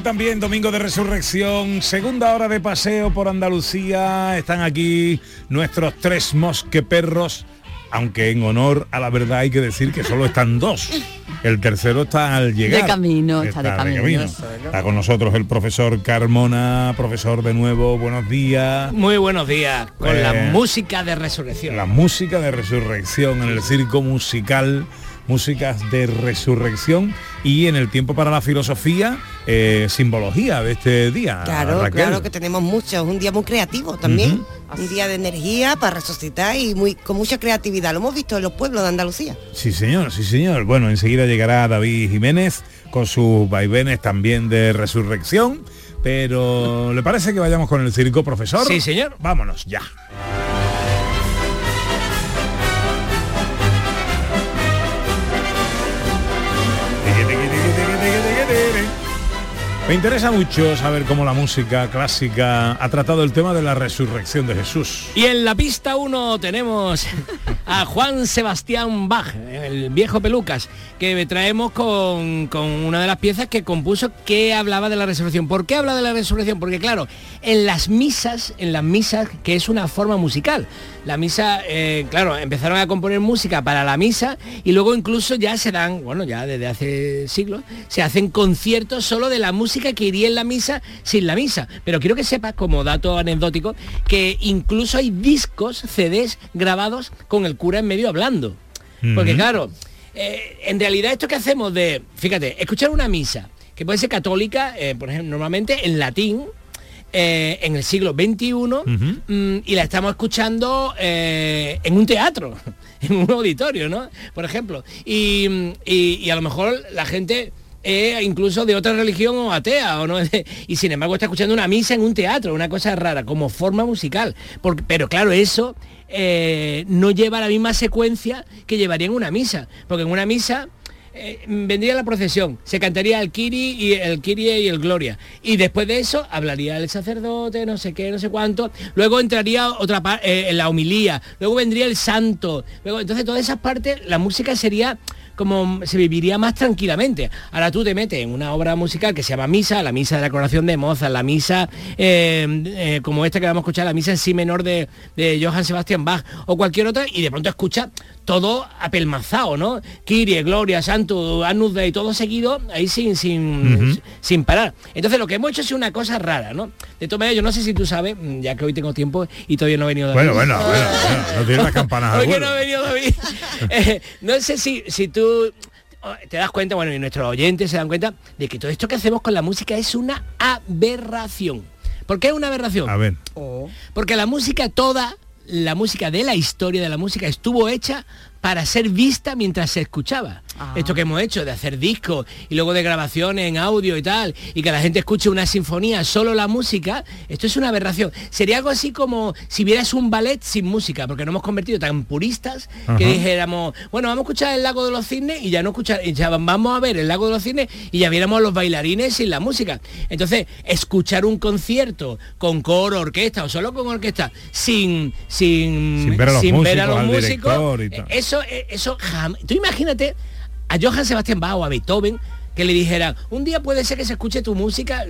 Hoy también Domingo de Resurrección, segunda hora de paseo por Andalucía. Están aquí nuestros tres mosqueperros, aunque en honor a la verdad hay que decir que solo están dos. El tercero está al llegar. De camino, está de camino, eso, ¿no? Está con nosotros el profesor Carmona, profesor de nuevo, buenos días. Muy buenos días, con Eh, la música de resurrección. La música de resurrección en el circo musical, músicas de resurrección y en el tiempo para la filosofía, eh, simbología de este día. Claro, Raquel. claro que tenemos mucho, es un día muy creativo también, un día de energía para resucitar y muy con mucha creatividad. Lo hemos visto en los pueblos de Andalucía. Sí, señor, sí, señor. Bueno, enseguida llegará David Jiménez con sus vaivenes también de resurrección. Pero ¿le parece que vayamos con el circo, profesor? Sí, señor. Vámonos ya. Me interesa mucho saber cómo la música clásica ha tratado el tema de la resurrección de Jesús. Y en la pista 1 tenemos a Juan Sebastián Bach, el viejo pelucas, que traemos con, con una de las piezas que compuso que hablaba de la resurrección. ¿Por qué habla de la resurrección? Porque claro, en las misas, en las misas, que es una forma musical, la misa, eh, claro, empezaron a componer música para la misa y luego incluso ya se dan, bueno, ya desde hace siglos, se hacen conciertos solo de la música que iría en la misa sin la misa. Pero quiero que sepas, como dato anecdótico, que incluso hay discos, CDs grabados con el cura en medio hablando. Porque claro, eh, en realidad esto que hacemos de, fíjate, escuchar una misa, que puede ser católica, eh, por ejemplo, normalmente en latín, eh, en el siglo XXI mm, y la estamos escuchando eh, en un teatro, en un auditorio, ¿no? Por ejemplo. Y, mm, y- y a lo mejor la gente es incluso de otra religión o atea, o no, y sin embargo está escuchando una misa en un teatro, una cosa rara, como forma musical. Porque- pero claro, eso eh, no lleva la misma secuencia que llevaría en una misa. Porque en una misa eh, vendría la procesión, se cantaría el Kiri y el Kirie y el Gloria. Y después de eso hablaría el sacerdote, no sé qué, no sé cuánto. Luego entraría otra parte, la homilía. Luego vendría el santo. Luego, entonces todas esas partes, la música sería como se viviría más tranquilamente. Ahora tú te metes en una obra musical que se llama Misa, la Misa de la Coronación de Mozart, la Misa eh, eh, como esta que vamos a escuchar, la Misa en Si menor de, de Johann Sebastian Bach o cualquier otra, y de pronto escucha todo apelmazado, ¿no? Kirie, Gloria, Santo, Anus Dei, todo seguido, ahí sin, sin, sin parar. Entonces lo que hemos hecho es una cosa rara, ¿no? De todas maneras, yo no sé si tú sabes, mm, ya que hoy tengo tiempo y todavía no ha venido David. Bueno, bueno, bueno, bueno, no tiene las campanas Hoy que no ha venido David. Eh, no sé si, si tú oh, te das cuenta, bueno, y nuestros oyentes se dan cuenta de que todo esto que hacemos con la música es una aberración. ¿Por qué es una aberración? A ver. Porque la música toda, la música de la historia de la música estuvo hecha para ser vista mientras se escuchaba. Esto que hemos hecho de hacer discos y luego de grabaciones en audio y tal, y que la gente escuche una sinfonía, solo la música, esto es una aberración. Sería algo así como si vieras un ballet sin música, porque nos hemos convertido tan puristas que dijéramos, bueno, vamos a escuchar el lago de los cisnes y ya no escuchar, ya vamos a ver el lago de los cisnes y ya viéramos a los bailarines sin la música. Entonces, escuchar un concierto con coro, orquesta o solo con orquesta, sin, sin, Sin ver a los sin ver músicos, a los músicos, eso, eh, eso jam- Tú imagínate a Johann Sebastian Bach o a Beethoven que le dijeran, un día puede ser que se escuche tu música.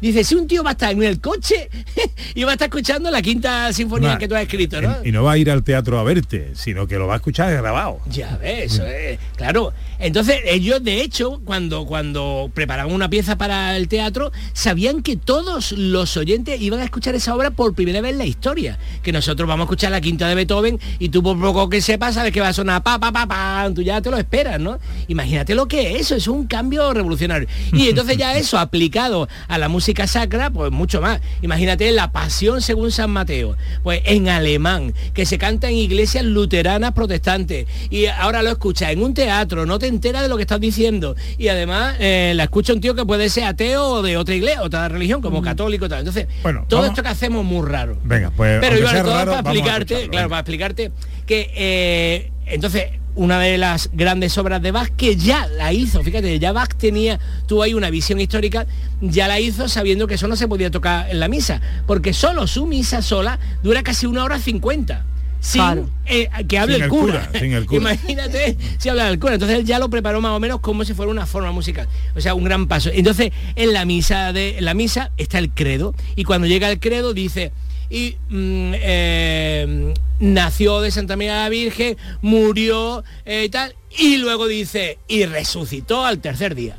Dice, si un tío va a estar en el coche y va a estar escuchando la quinta sinfonía Nah, que tú has escrito, ¿no? Y no va a ir al teatro a verte, sino que lo va a escuchar grabado. Ya ves, eso es, claro. Entonces ellos de hecho cuando cuando preparaban una pieza para el teatro sabían que todos los oyentes iban a escuchar esa obra por primera vez en la historia. Que nosotros vamos a escuchar la quinta de Beethoven y tú por poco que sepas sabes que va a sonar pa pa pa pa, tú ya te lo esperas, ¿no? Imagínate lo que es eso, es un cambio cambio revolucionario. Y entonces ya eso aplicado a la música sacra, pues mucho más. Imagínate la pasión según San Mateo, pues en alemán, que se canta en iglesias luteranas protestantes. Y ahora lo escuchas en un teatro, no te enteras de lo que estás diciendo. Y además eh, la escucha un tío que puede ser ateo o de otra iglesia, otra religión, como católico tal. Entonces, Bueno, todo vamos- esto que hacemos es muy raro. Venga, pues Pero igual todo raro, para explicarte, claro, para explicarte que eh, entonces una de las grandes obras de Bach que ya la hizo, fíjate, ya Bach tenía, tú hay una visión histórica, ya la hizo sabiendo que eso no se podía tocar en la misa, porque solo su misa sola dura casi una hora cincuenta. Sin Claro. eh, que hable Sin el el cura. cura, sin el cura. Imagínate si habla el cura. Entonces él ya lo preparó más o menos como si fuera una forma musical. O sea, un gran paso. Entonces, en la misa de en la misa está el credo. Y cuando llega el credo dice. Y mm, eh, nació de Santa María la Virgen, murió eh, y tal, y luego dice, y resucitó al tercer día.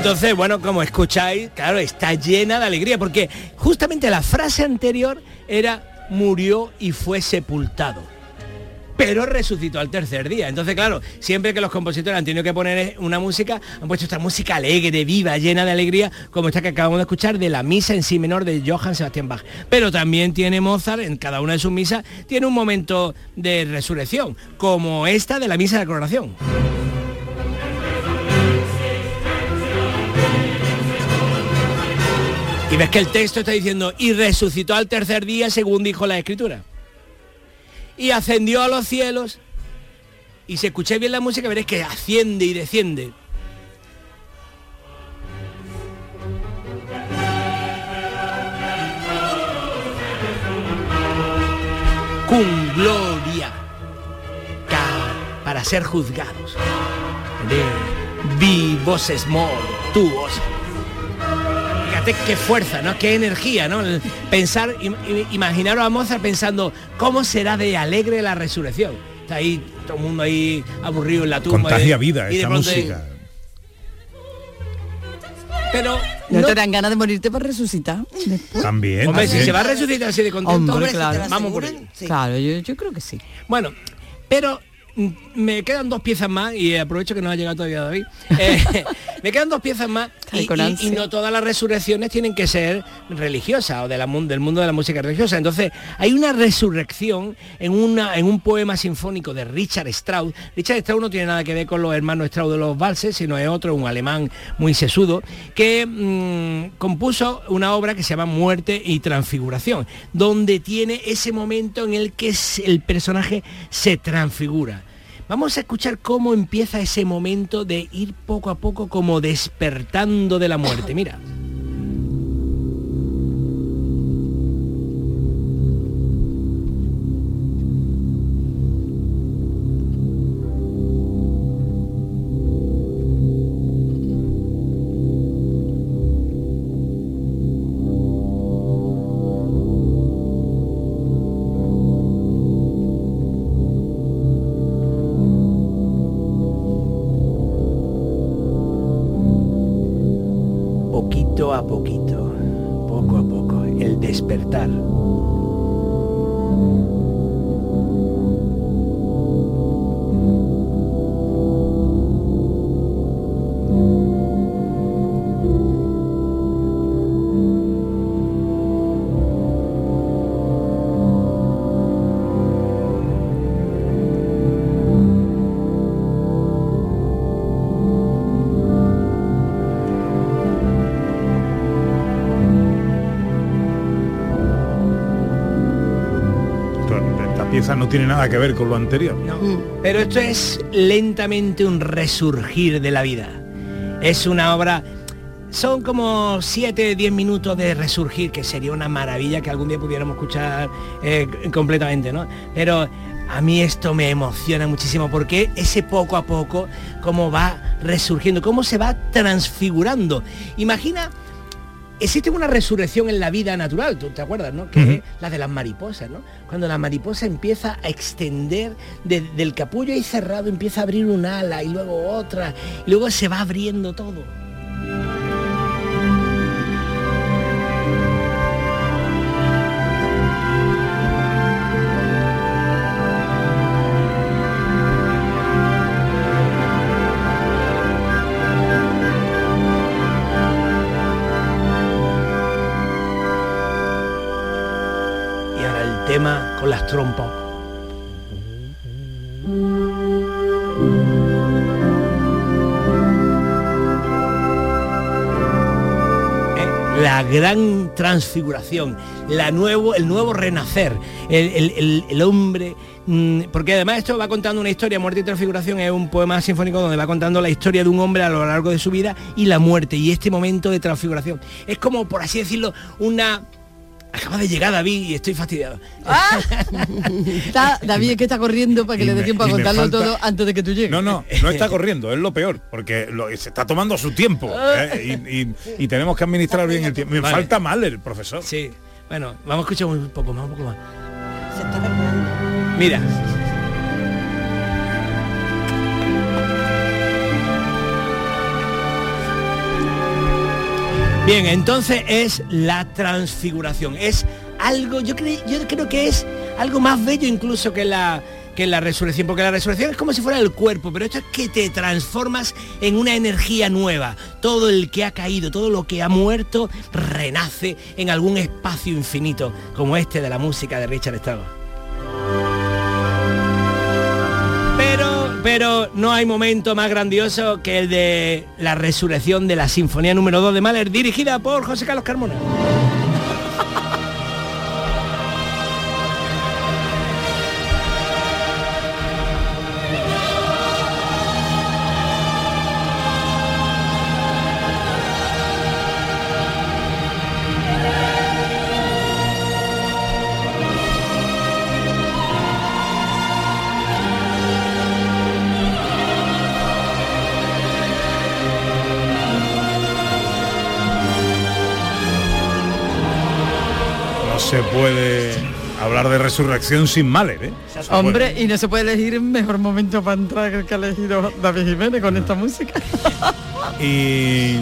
Entonces, bueno, como escucháis, claro, está llena de alegría, porque justamente la frase anterior era murió y fue sepultado. Pero resucitó al tercer día. Entonces, claro, siempre que los compositores han tenido que poner una música, han puesto esta música alegre, viva, llena de alegría, como esta que acabamos de escuchar de la misa en sí menor de Johann Sebastian Bach. Pero también tiene Mozart, en cada una de sus misas, tiene un momento de resurrección, como esta de la misa de la coronación. Ves que el texto está diciendo, y resucitó al tercer día según dijo la escritura. Y ascendió a los cielos. Y si escucháis bien la música veréis que asciende y desciende. Con gloria para ser juzgados. De vivos mortuos. Fíjate qué fuerza, ¿no? Qué energía, ¿no? El pensar, im- im- imaginaros a Mozart pensando cómo será de alegre la resurrección. Está ahí todo el mundo ahí aburrido en la tumba. Contagia y- vida y esta pronto- música. Pero ¿No, no- te dan ganas de morirte para resucitar? después? También. hombre, si se va a resucitar así de contento, Hombre, claro. vamos por ello. sí. Claro, yo, yo creo que sí. Bueno, pero me quedan dos piezas más y aprovecho que no ha llegado todavía David. Eh, me quedan dos piezas más y, no todas las resurrecciones tienen que ser religiosas o de la del mundo de la música religiosa. Entonces, hay una resurrección en, una, en un poema sinfónico de Richard Strauss. Richard Strauss no tiene nada que ver con los hermanos Strauss de los valses, sino es otro, un alemán muy sesudo, que mm, compuso una obra que se llama Muerte y Transfiguración, donde tiene ese momento en el que el personaje se transfigura. Vamos a escuchar cómo empieza ese momento de ir poco a poco como despertando de la muerte. Mira. Despertar. No tiene nada que ver con lo anterior. Pero esto es lentamente un resurgir de la vida. Es una obra... Son como 7, 10 minutos de resurgir, que sería una maravilla que algún día pudiéramos escuchar eh, completamente, ¿no? Pero a mí esto me emociona muchísimo porque ese poco a poco, cómo va resurgiendo, cómo se va transfigurando. Imagina existe una resurrección en la vida natural, tú te acuerdas, ¿no? Que es la de las mariposas, ¿no? Cuando la mariposa empieza a extender de- del capullo ahí cerrado, empieza a abrir un ala y luego otra, y luego se va abriendo todo. ¿Eh? La gran transfiguración, la nuevo, el nuevo renacer, el, el- el- el hombre, mm, porque además esto va contando una historia, Muerte y Transfiguración es un poema sinfónico donde va contando la historia de un hombre a lo largo de su vida y la muerte y este momento de transfiguración. Es como, por así decirlo, una... Acaba de llegar David y estoy fastidiado. Está, David es que está corriendo para que Y le dé me- tiempo a contarlo falta- todo antes de que tú llegues. No, no, no está corriendo, es lo peor, porque lo- se está tomando su tiempo ¿eh? y, y- y tenemos que administrar bien el tiempo. Me Vale. falta mal el profesor. Sí. Bueno, vamos a escuchar un poco más, un poco más. Se está. Mira. Bien, entonces es la transfiguración. Es algo, yo creo, yo creo que es algo más bello incluso que la que la resurrección, porque la resurrección es como si fuera el cuerpo, pero esto es que te transformas en una energía nueva. Todo el que ha caído, todo lo que ha muerto, renace en algún espacio infinito, como este de la música de Richard Strauss. Pero, no hay momento más grandioso que el de la resurrección de la Sinfonía número 2 de Mahler, dirigida por José Carlos Carmona. Se puede hablar de resurrección sin Mahler, ¿eh? Hombre, y no se puede elegir mejor momento para entrar que el que ha elegido David Jiménez con esta música. Y,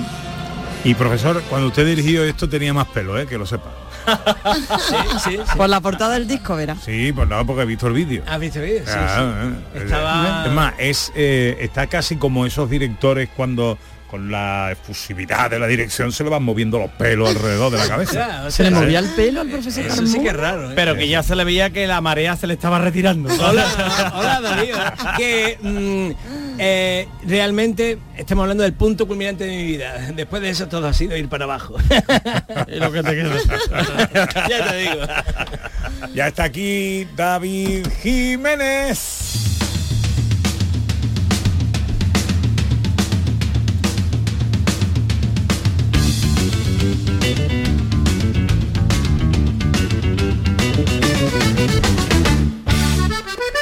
y profesor, cuando usted dirigió esto tenía más pelo, ¿eh? que lo sepa. Sí, sí, sí. Por la portada del disco, verás. Sí, pues no, porque he visto el vídeo. ¿Has visto el vídeo? Sí, Ah, sí. eh, Estaba- Es más, es, eh, está casi como esos directores cuando con la efusividad de la dirección se le van moviendo los pelos alrededor de la cabeza. O Se le movía el pelo al profesor Eso sí Carmona. que es raro. ¿eh? Pero que ya se le veía que la marea se le estaba retirando. Hola, hola Darío. Que mm, eh, realmente estamos hablando del punto culminante de mi vida. Después de eso todo ha sido ir para abajo. Y lo que te queda. ya te digo. Ya está aquí David Jiménez.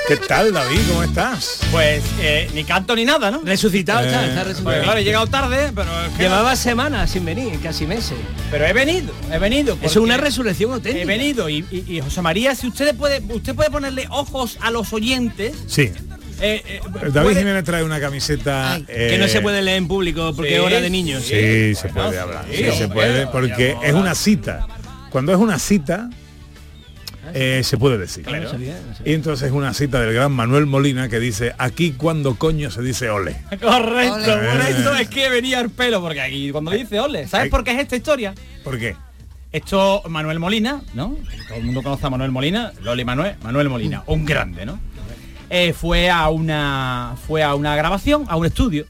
¿Qué tal, David? ¿Cómo estás? Pues eh, ni canto ni nada, ¿no? Resucitado Eh, está Pues resucitado. claro, he llegado tarde, pero es que Llevaba semanas sin venir, casi meses. pero he venido, he venido. Es una resurrección auténtica. He venido y, y- y José María, si usted puede, usted puede ponerle ojos a los oyentes. Sí. eh, eh, David puede- Jiménez trae una camiseta Ay. Que no se puede leer en público porque sí, es hora de niños. Sí, se Bueno, puede hablar. sí, Sí, se puede, porque es una cita. Cuando es una cita, eh, se puede decir. Ah, no sabía, no sabía. Y entonces es una cita del gran Manuel Molina que dice, aquí cuando coño se dice ole. Correcto, Ole. por eso es que venía el pelo, porque aquí cuando dice ole, ¿sabes Ay. por qué es esta historia? ¿Por qué? Esto Manuel Molina, ¿no? Todo el mundo conoce a Manuel Molina, Loli Manuel, Manuel Molina, un grande, ¿no? Eh, fue a una fue a una grabación, a un estudio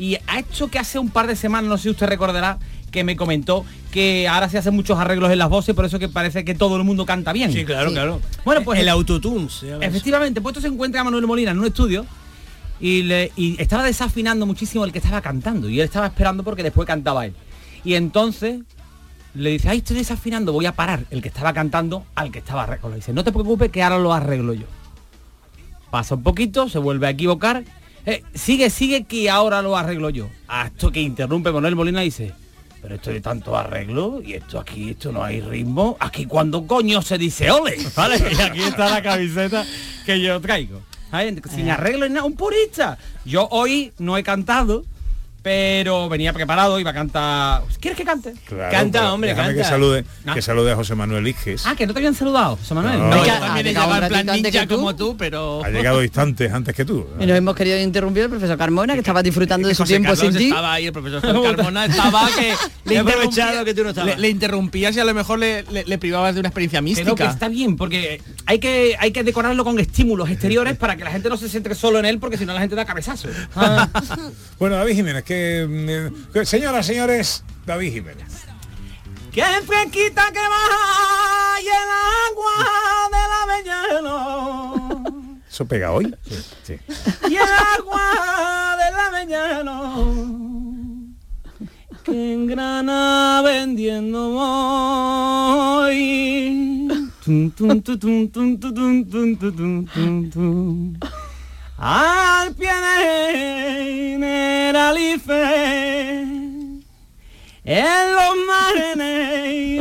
y ha hecho que hace un par de semanas, no sé si usted recordará, que me comentó que ahora se hacen muchos arreglos en las voces, por eso que parece que todo el mundo canta bien. Sí, claro, claro. Bueno, pues el autotune. Efectivamente, puesto se encuentra a Manuel Molina en un estudio y, le, y estaba desafinando muchísimo el que estaba cantando y él estaba esperando porque después cantaba él. Y entonces le dice, ay, estoy desafinando, voy a parar el que estaba cantando al que estaba arreglando. Dice, no te preocupes que ahora lo arreglo yo. Pasa un poquito, se vuelve a equivocar. "Eh, sigue, sigue que ahora lo arreglo yo. Hasta que interrumpe Manuel Molina y dice, pero esto de tanto arreglo y esto aquí, esto no hay ritmo. Aquí cuando coño se dice ole, ¿vale? Y aquí está la camiseta que yo traigo. Sin arreglo ni nada, un purista. Yo hoy no he cantado, pero venía preparado, iba a cantar. ¿Quieres que cante? Claro, Canta, hombre, que salude, Ah. que salude a José Manuel Iges. Ah, que no te habían saludado, José Manuel. No. No, Es que yo ha también he llegado plan ratito antes ninja que tú. como tú, pero... Ha llegado instantes antes que tú. Y nos hemos querido interrumpir el profesor Carmona, que estaba disfrutando de su José tiempo Carlos sin ti. Estaba ahí, el profesor Carmona estaba que He aprovechado que tú no estabas. Le, le interrumpías y a lo mejor le, le- le privabas de una experiencia que mística. está bien, porque hay que, hay que decorarlo con estímulos exteriores para que la gente no se centre solo en él, porque si no la gente da cabezazo. Bueno, David Jiménez, que, mm, que- señoras, señores, David Jiménez. ¡Qué fresquita que baja y el agua de la avellano! ¿Eso pega hoy? Sí. sí. Y el agua de la avellano que en grana vendiendo voy. Tum, tum, tu, tum, Al pie de Generalife, en los mares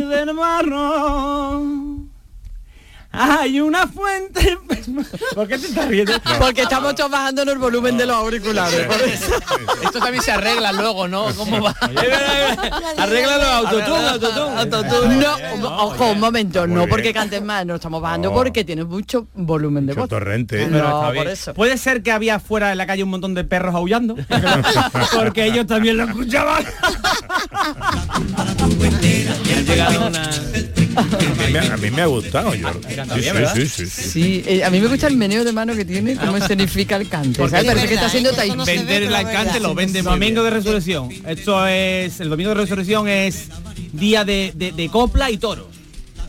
del marrón, hay una fuente. ¿Por qué te estás riendo? Porque estamos todos bajándonos el volumen de los auriculares. Esto también se arregla luego, ¿no? ¿Cómo va? Arréglalo, autotune, autotune. No, ojo, un momento, no porque cantes más, no estamos bajando porque tienes mucho volumen de voz. torrente. No, está por bien. eso. Puede ser que había fuera en la calle un montón de perros aullando, porque ellos también lo escuchaban. A mí, me- a mí me ha gustado. Yo. canta Sí, bien, sí, ¿verdad? sí, sí, sí. Sí, eh, a mí me gusta el meneo de mano que tiene, cómo escenifica el cante. Parece que está haciendo Vender el alcance lo vende Domingo de. Resurrección. Esto es. El domingo de Resurrección es día de, de- de copla y toros.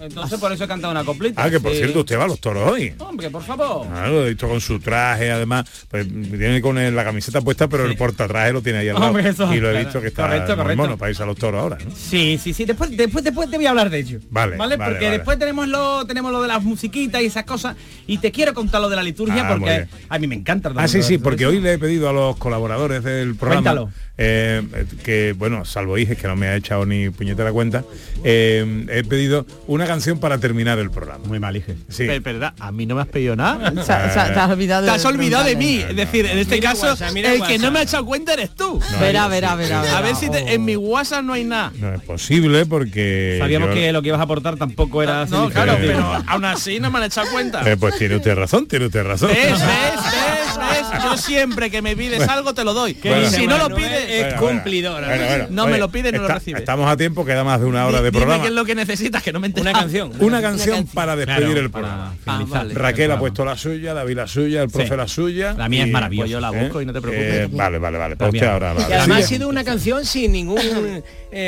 Entonces por eso he cantado una coplita. Ah, que por Sí. cierto, usted va a los toros hoy. Hombre, por favor. Ah, lo he visto con su traje, además, pues viene con la camiseta puesta, pero el portatraje lo tiene ahí al lado. Hombre, eso, y lo he claro. visto que está Correcto, correcto. mono para irse a los toros ahora, ¿no? Sí, sí, sí. Después, después, después te voy a hablar de ello. Vale, vale, Porque vale. después tenemos lo, tenemos lo de las musiquitas y esas cosas. Y te quiero contar lo de la liturgia Ah, porque a mí me encanta. Ah, sí, sí, porque hoy le he pedido a los colaboradores del programa Cuéntalo. Eh, que, bueno, salvo Iges, que no me ha echado ni puñetera cuenta, eh, he pedido una canción para terminar el programa. Muy mal, hije. Sí. Pero, pero, a mí no me has pedido nada. O sea, o sea, te has olvidado Te has olvidado de mí. Es decir, en este Mira caso, WhatsApp, el que WhatsApp. no me ha echado cuenta eres tú. Verá, verá, verá. A ver si te- en mi WhatsApp no hay nada. No es posible porque... Sabíamos yo- que lo que ibas a aportar tampoco era No, claro, pero aún así no me han echado cuenta. Eh, pues tiene usted razón, tiene usted razón. ¿Ves, ves, ves, ves? Yo siempre que me pides algo te lo doy. Bueno. Y si no lo pides, es Bueno, cumplidora. bueno, bueno. No me lo pide, no lo está- recibe. Estamos a tiempo, queda más de una hora de dime programa. qué es lo que necesitas, que no me Una enteras. canción. Una canción para despedir Claro, el para programa. vale. Raquel ha puesto la suya, David la suya, el profe Sí. la suya. La mía es y- maravillosa. Pues yo la busco y no te preocupes. Eh, vale, vale, vale. También. usted ahora. Y vale. además ha sido una canción sin ninguna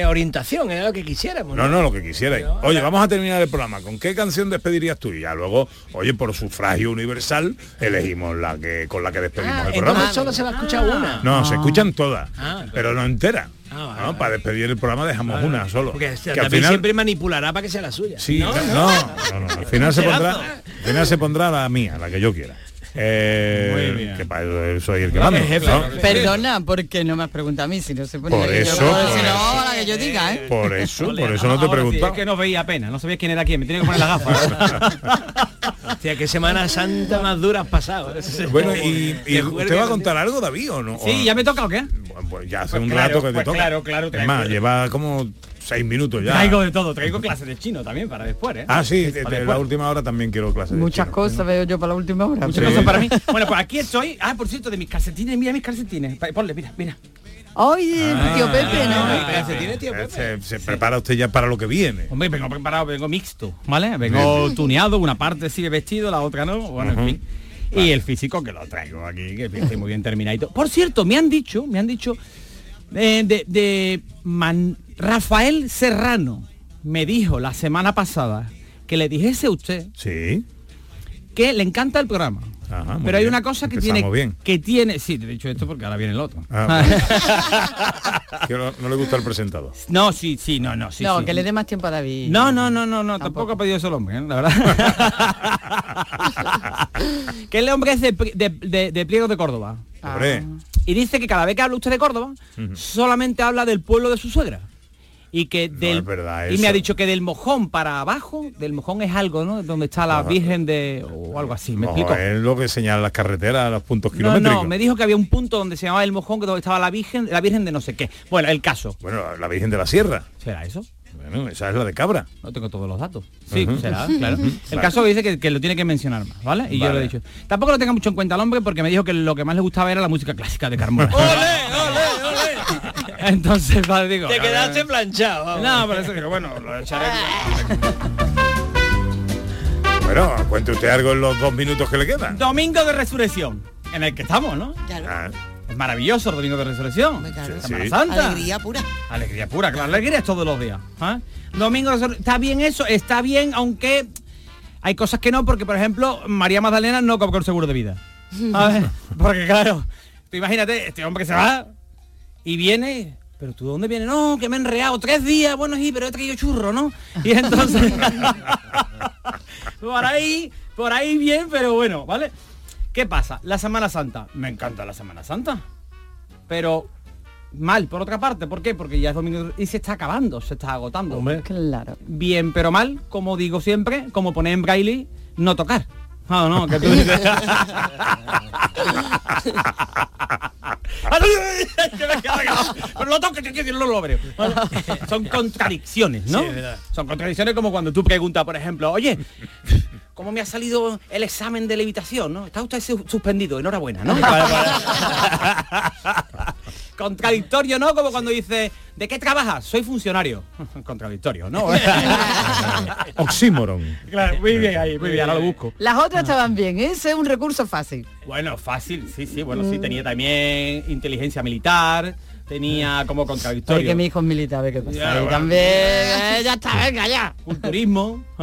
orientación, era lo que quisiéramos. No, no, lo que quisierais. Oye, vamos a terminar el programa. ¿Con qué canción despedirías tú? Y ya luego, oye, por sufragio universal, elegimos la que con la que despedimos Ah, el programa. entonces solo se va a escuchar una. No, se escuchan todas, Ah. pero no enteras. Ah, vale, ¿no? vale. Para despedir el programa dejamos una solo. Porque Que al también final, siempre manipulará para que sea la suya. sí, no, no, no, no, al final se pondrá, al final se pondrá la mía, la que yo quiera. Eh, Muy bien. que para eso soy el que mando. ¿no? Perdona, porque no me has preguntado a mí, si no se pone Por la que yo- eso, si por no, eso. la que yo diga, ¿eh? Por eso, por eso no te he ahora sí, preguntado. es que no veía pena, no sabía quién era quién, me tenía que poner las gafas. Hostia, qué Semana Santa más dura has pasado. Bueno, y, y ¿usted va a contar algo, David, o no? sí, ¿ya me toca o qué? Bueno, pues ya hace Pues un claro, rato que te pues toca. claro, claro, Es más, lleva como seis minutos ya. Traigo de todo, traigo clases de chino también para después, ¿eh? Ah, sí, de, de la última hora también quiero clases. de Muchas chino. cosas veo yo para la última hora. Muchas Sí. cosas para mí. Bueno, pues aquí estoy. Ah, por cierto, de mis calcetines, mira mis calcetines. Ponle, mira, mira. Ay, el tío Pepe, ¿no? Ah, calcetines, tío, Eh, Pepe. Se, se prepara usted ya para lo que viene. Hombre, vengo preparado, vengo mixto, ¿vale? Vengo tuneado, una parte sigue vestido, la otra no. Bueno, en fin. Y el físico que lo traigo aquí, que estoy muy bien terminadito. Por cierto, me han dicho, me han dicho eh, de, de Man- Rafael Serrano me dijo la semana pasada que le dijese a usted Sí. que le encanta el programa. Ajá, pero hay bien. una cosa que Empezamos tiene bien. que tiene, sí, te he dicho esto porque ahora viene el otro. Ah, bueno. Que no, no le gusta el presentador. no, sí, sí, no, no, sí. no, sí. que le dé más tiempo a David. No, no, no, no, no, tampoco, Tampoco. ha pedido eso el hombre, ¿eh? la verdad. que el hombre es de, de, de- de Pliegos de Córdoba. Y dice que cada vez que habla usted de Córdoba, solamente habla del pueblo de su suegra. Y que del es verdad y me ha dicho que del mojón para abajo, del mojón es algo, ¿no? Donde está la Ajá. Virgen de o algo así, me No, explico. es lo que señala las carreteras, los puntos No, kilométricos. no, me dijo que había un punto donde se llamaba el mojón, que donde estaba la Virgen, la Virgen de no sé qué. Bueno, el caso. Bueno, la Virgen de la Sierra. ¿Será eso? Bueno, esa es la de Cabra. No tengo todos los datos. Sí, será, claro. El Vale. caso dice que, que lo tiene que mencionar más, ¿vale? Y yo le he dicho. Tampoco lo tenga mucho en cuenta el hombre porque me dijo que lo que más le gustaba era la música clásica de Carmona. Entonces, vale, digo. Te quedaste planchado. vamos. No, por eso digo, bueno, lo echaré. Bueno, cuente usted algo en los dos minutos que le quedan. Domingo de Resurrección, en el que estamos, ¿no? Claro. Ah, Es maravilloso el Domingo de Resurrección. Hombre, claro. Semana Sí. Santa. Alegría pura. Alegría pura, claro, alegría es todos los días. ¿ah? Domingo de Resur- está bien eso, está bien, aunque hay cosas que no, porque por ejemplo, María Magdalena no compró el seguro de vida. A ver, porque claro, tú imagínate, este hombre que se va y viene, pero tú dónde vienes, no, que me he enreado tres días, bueno sí, pero he traído churro, ¿no? Y entonces por ahí, por ahí bien, pero bueno, ¿vale? ¿Qué pasa? La Semana Santa. Me encanta la Semana Santa. Pero mal, por otra parte. ¿Por qué? Porque ya es domingo y se está acabando, se está agotando. Claro. Bien, pero mal, como digo siempre, como poner en braille, no tocar. No, no, que tú dices... Pero lo que. Son contradicciones, ¿no? Sí. Son contradicciones como cuando tú preguntas, por ejemplo, oye, ¿cómo me ha salido el examen de levitación? ¿no? Está usted su- suspendido, enhorabuena, ¿no? Contradictorio, ¿no? Como cuando dice, ¿de qué trabajas? Soy funcionario. Contradictorio, ¿no? Oxímoron. claro, muy bien ahí, muy bien, ahora lo busco. Las otras estaban bien, ese es un recurso fácil. Bueno, fácil, sí, sí, bueno, sí, tenía también inteligencia militar, tenía como Oye, contradictorio. que mi hijo es militar, a ver qué pasa. Ya, ahí bueno. también, eh, ya está, venga, ya. Culturismo.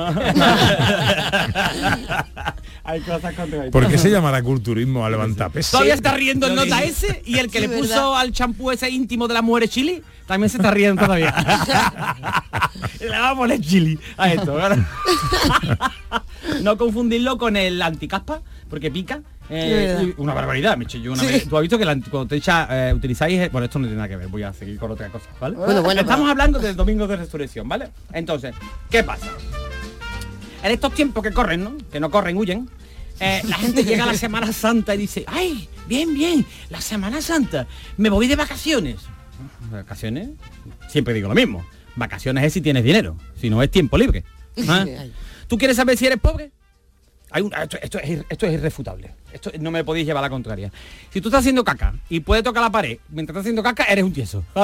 Hay cosas contradictorias. ¿Por qué se llamará culturismo a levantar pesas? Todavía está riendo el nota ese y el que Sí, le puso ¿verdad? al champú ese íntimo de las mujeres chili también se está riendo todavía. Le va a poner chili a esto. ¿verdad? no confundirlo con el anticaspa porque pica. Eh, una barbaridad, me eché yo una Sí. vez. Tú has visto que anti- cuando te echa, eh, utilizáis, eh, bueno, esto no tiene nada que ver, voy a seguir con otra cosa, ¿vale? Bueno, bueno, Estamos pero- hablando del domingo de resurrección, ¿vale? Entonces, ¿qué pasa? En estos tiempos que corren, ¿no? Que no corren, huyen. eh, la gente llega a la Semana Santa y dice, ay, bien, bien, la Semana Santa, me voy de vacaciones. ¿Vacaciones? Siempre digo lo mismo. Vacaciones es si tienes dinero, si no es tiempo libre. ¿Ah? ¿Tú quieres saber si eres pobre? Hay un- esto, esto es, esto es irrefutable. Esto no me podéis llevar a la contraria. Si tú estás haciendo caca y puedes tocar la pared mientras estás haciendo caca, eres un tieso.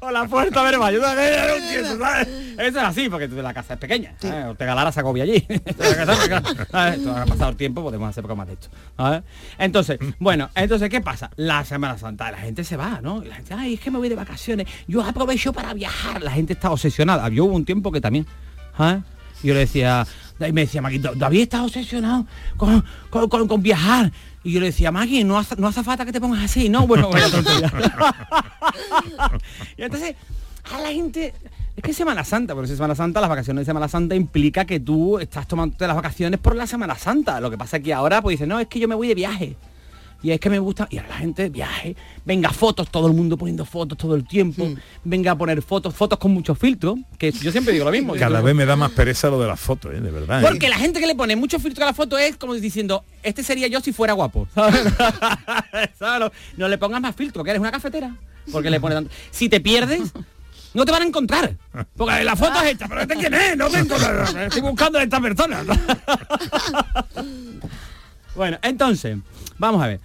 o la puerta tieso, ¿sabes? Eso es así, porque la casa es pequeña. ¿sabes? Ortega Lara se agobia allí. Ha pasado el tiempo, podemos hacer bromas de esto. ¿sabes? Entonces, bueno, entonces, ¿qué pasa? La Semana Santa, la gente se va, ¿no? Y la gente, ay, es que me voy de vacaciones. Yo aprovecho para viajar. La gente está obsesionada. Yo hubo un tiempo que también. yo le decía, y me decía Maggie, David está obsesionado con, con, con- con viajar. Y yo le decía, Maggie, no hace, no hace falta que te pongas así, ¿no? Bueno, bueno, y entonces, a la gente. Es que es Semana Santa, pero si es Semana Santa, las vacaciones de Semana Santa implica que tú estás tomando las vacaciones por la Semana Santa. Lo que pasa es que ahora pues dice, no, es que yo me voy de viaje. Y es que me gusta, y a la gente viaje, venga fotos, todo el mundo poniendo fotos todo el tiempo, venga a poner fotos, fotos con muchos filtros, que yo siempre digo lo mismo. Cada vez me da más pereza lo de las fotos, ¿eh? de verdad. ¿eh? porque la gente que le pone mucho filtro a la foto es como diciendo, este sería yo si fuera guapo. ¿sabes? ¿Sabes? No, no le pongas más filtro, que eres una cafetera. Porque le pone tanto. Si te pierdes, no te van a encontrar. Porque la foto es esta, pero este quién es, no tengo Estoy buscando a esta persona. Bueno, entonces, vamos a ver.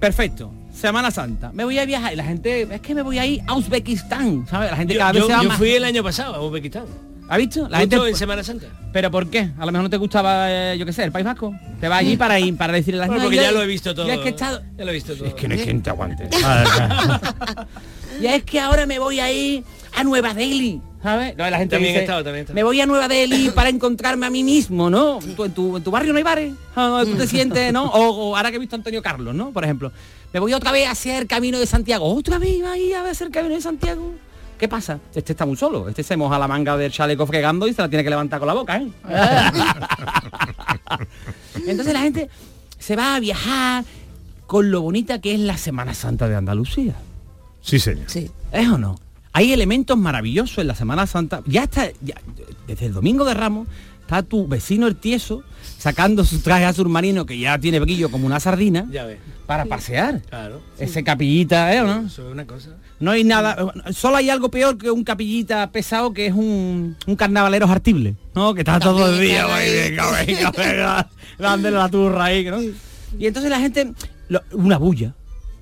Perfecto. Semana Santa. Me voy a viajar y la gente, es que me voy a ir a Uzbekistán, ¿sabes? La gente Yo, cada vez yo- se va yo más. fui el año pasado a Uzbekistán. ¿Ha visto? La Justo gente en Semana Santa. ¿Pero por qué? A lo mejor no te gustaba, eh, yo qué sé, el País Vasco. Te vas allí para ir, para decirle las Bueno, no, porque yo- ya lo he visto todo. yo es que he estado... Ya lo he visto todo. Es que no hay quien te aguante. ya es que ahora me voy a ir a Nueva Delhi. ¿Sabes? No, la gente También he dice, estado, también he estado. Me voy a Nueva Delhi para encontrarme a mí mismo, ¿no? Tú- en, tu, en tu barrio no hay bares. Tú te sientes, ¿no? O, o ahora que he visto a Antonio Carlos, ¿no? Por ejemplo. Me voy otra vez a hacer Camino de Santiago. ¿Otra vez iba a ir a hacer Camino de Santiago? ¿Qué pasa? Este está muy solo. Este se moja la manga del chaleco fregando y se la tiene que levantar con la boca, ¿eh? Entonces la gente se va a viajar con lo bonita que es la Semana Santa de Andalucía. Sí, señor. Sí. ¿Es o no? Hay elementos maravillosos en la Semana Santa. Ya está, ya- desde el domingo de Ramos, está tu vecino el tieso sacando su traje azul marino que ya tiene brillo como una sardina Ya ves. para pasear. Claro. Ese capillita, ¿eh o no? Eso es una cosa. No hay nada, solo hay algo peor que un capillita pesado que es un, un carnavalero jartible, ¿no? Que está todo el día, También, güey, venga, venga, venga, dándole la turra ahí, ¿no? Y entonces la gente, lo- una bulla,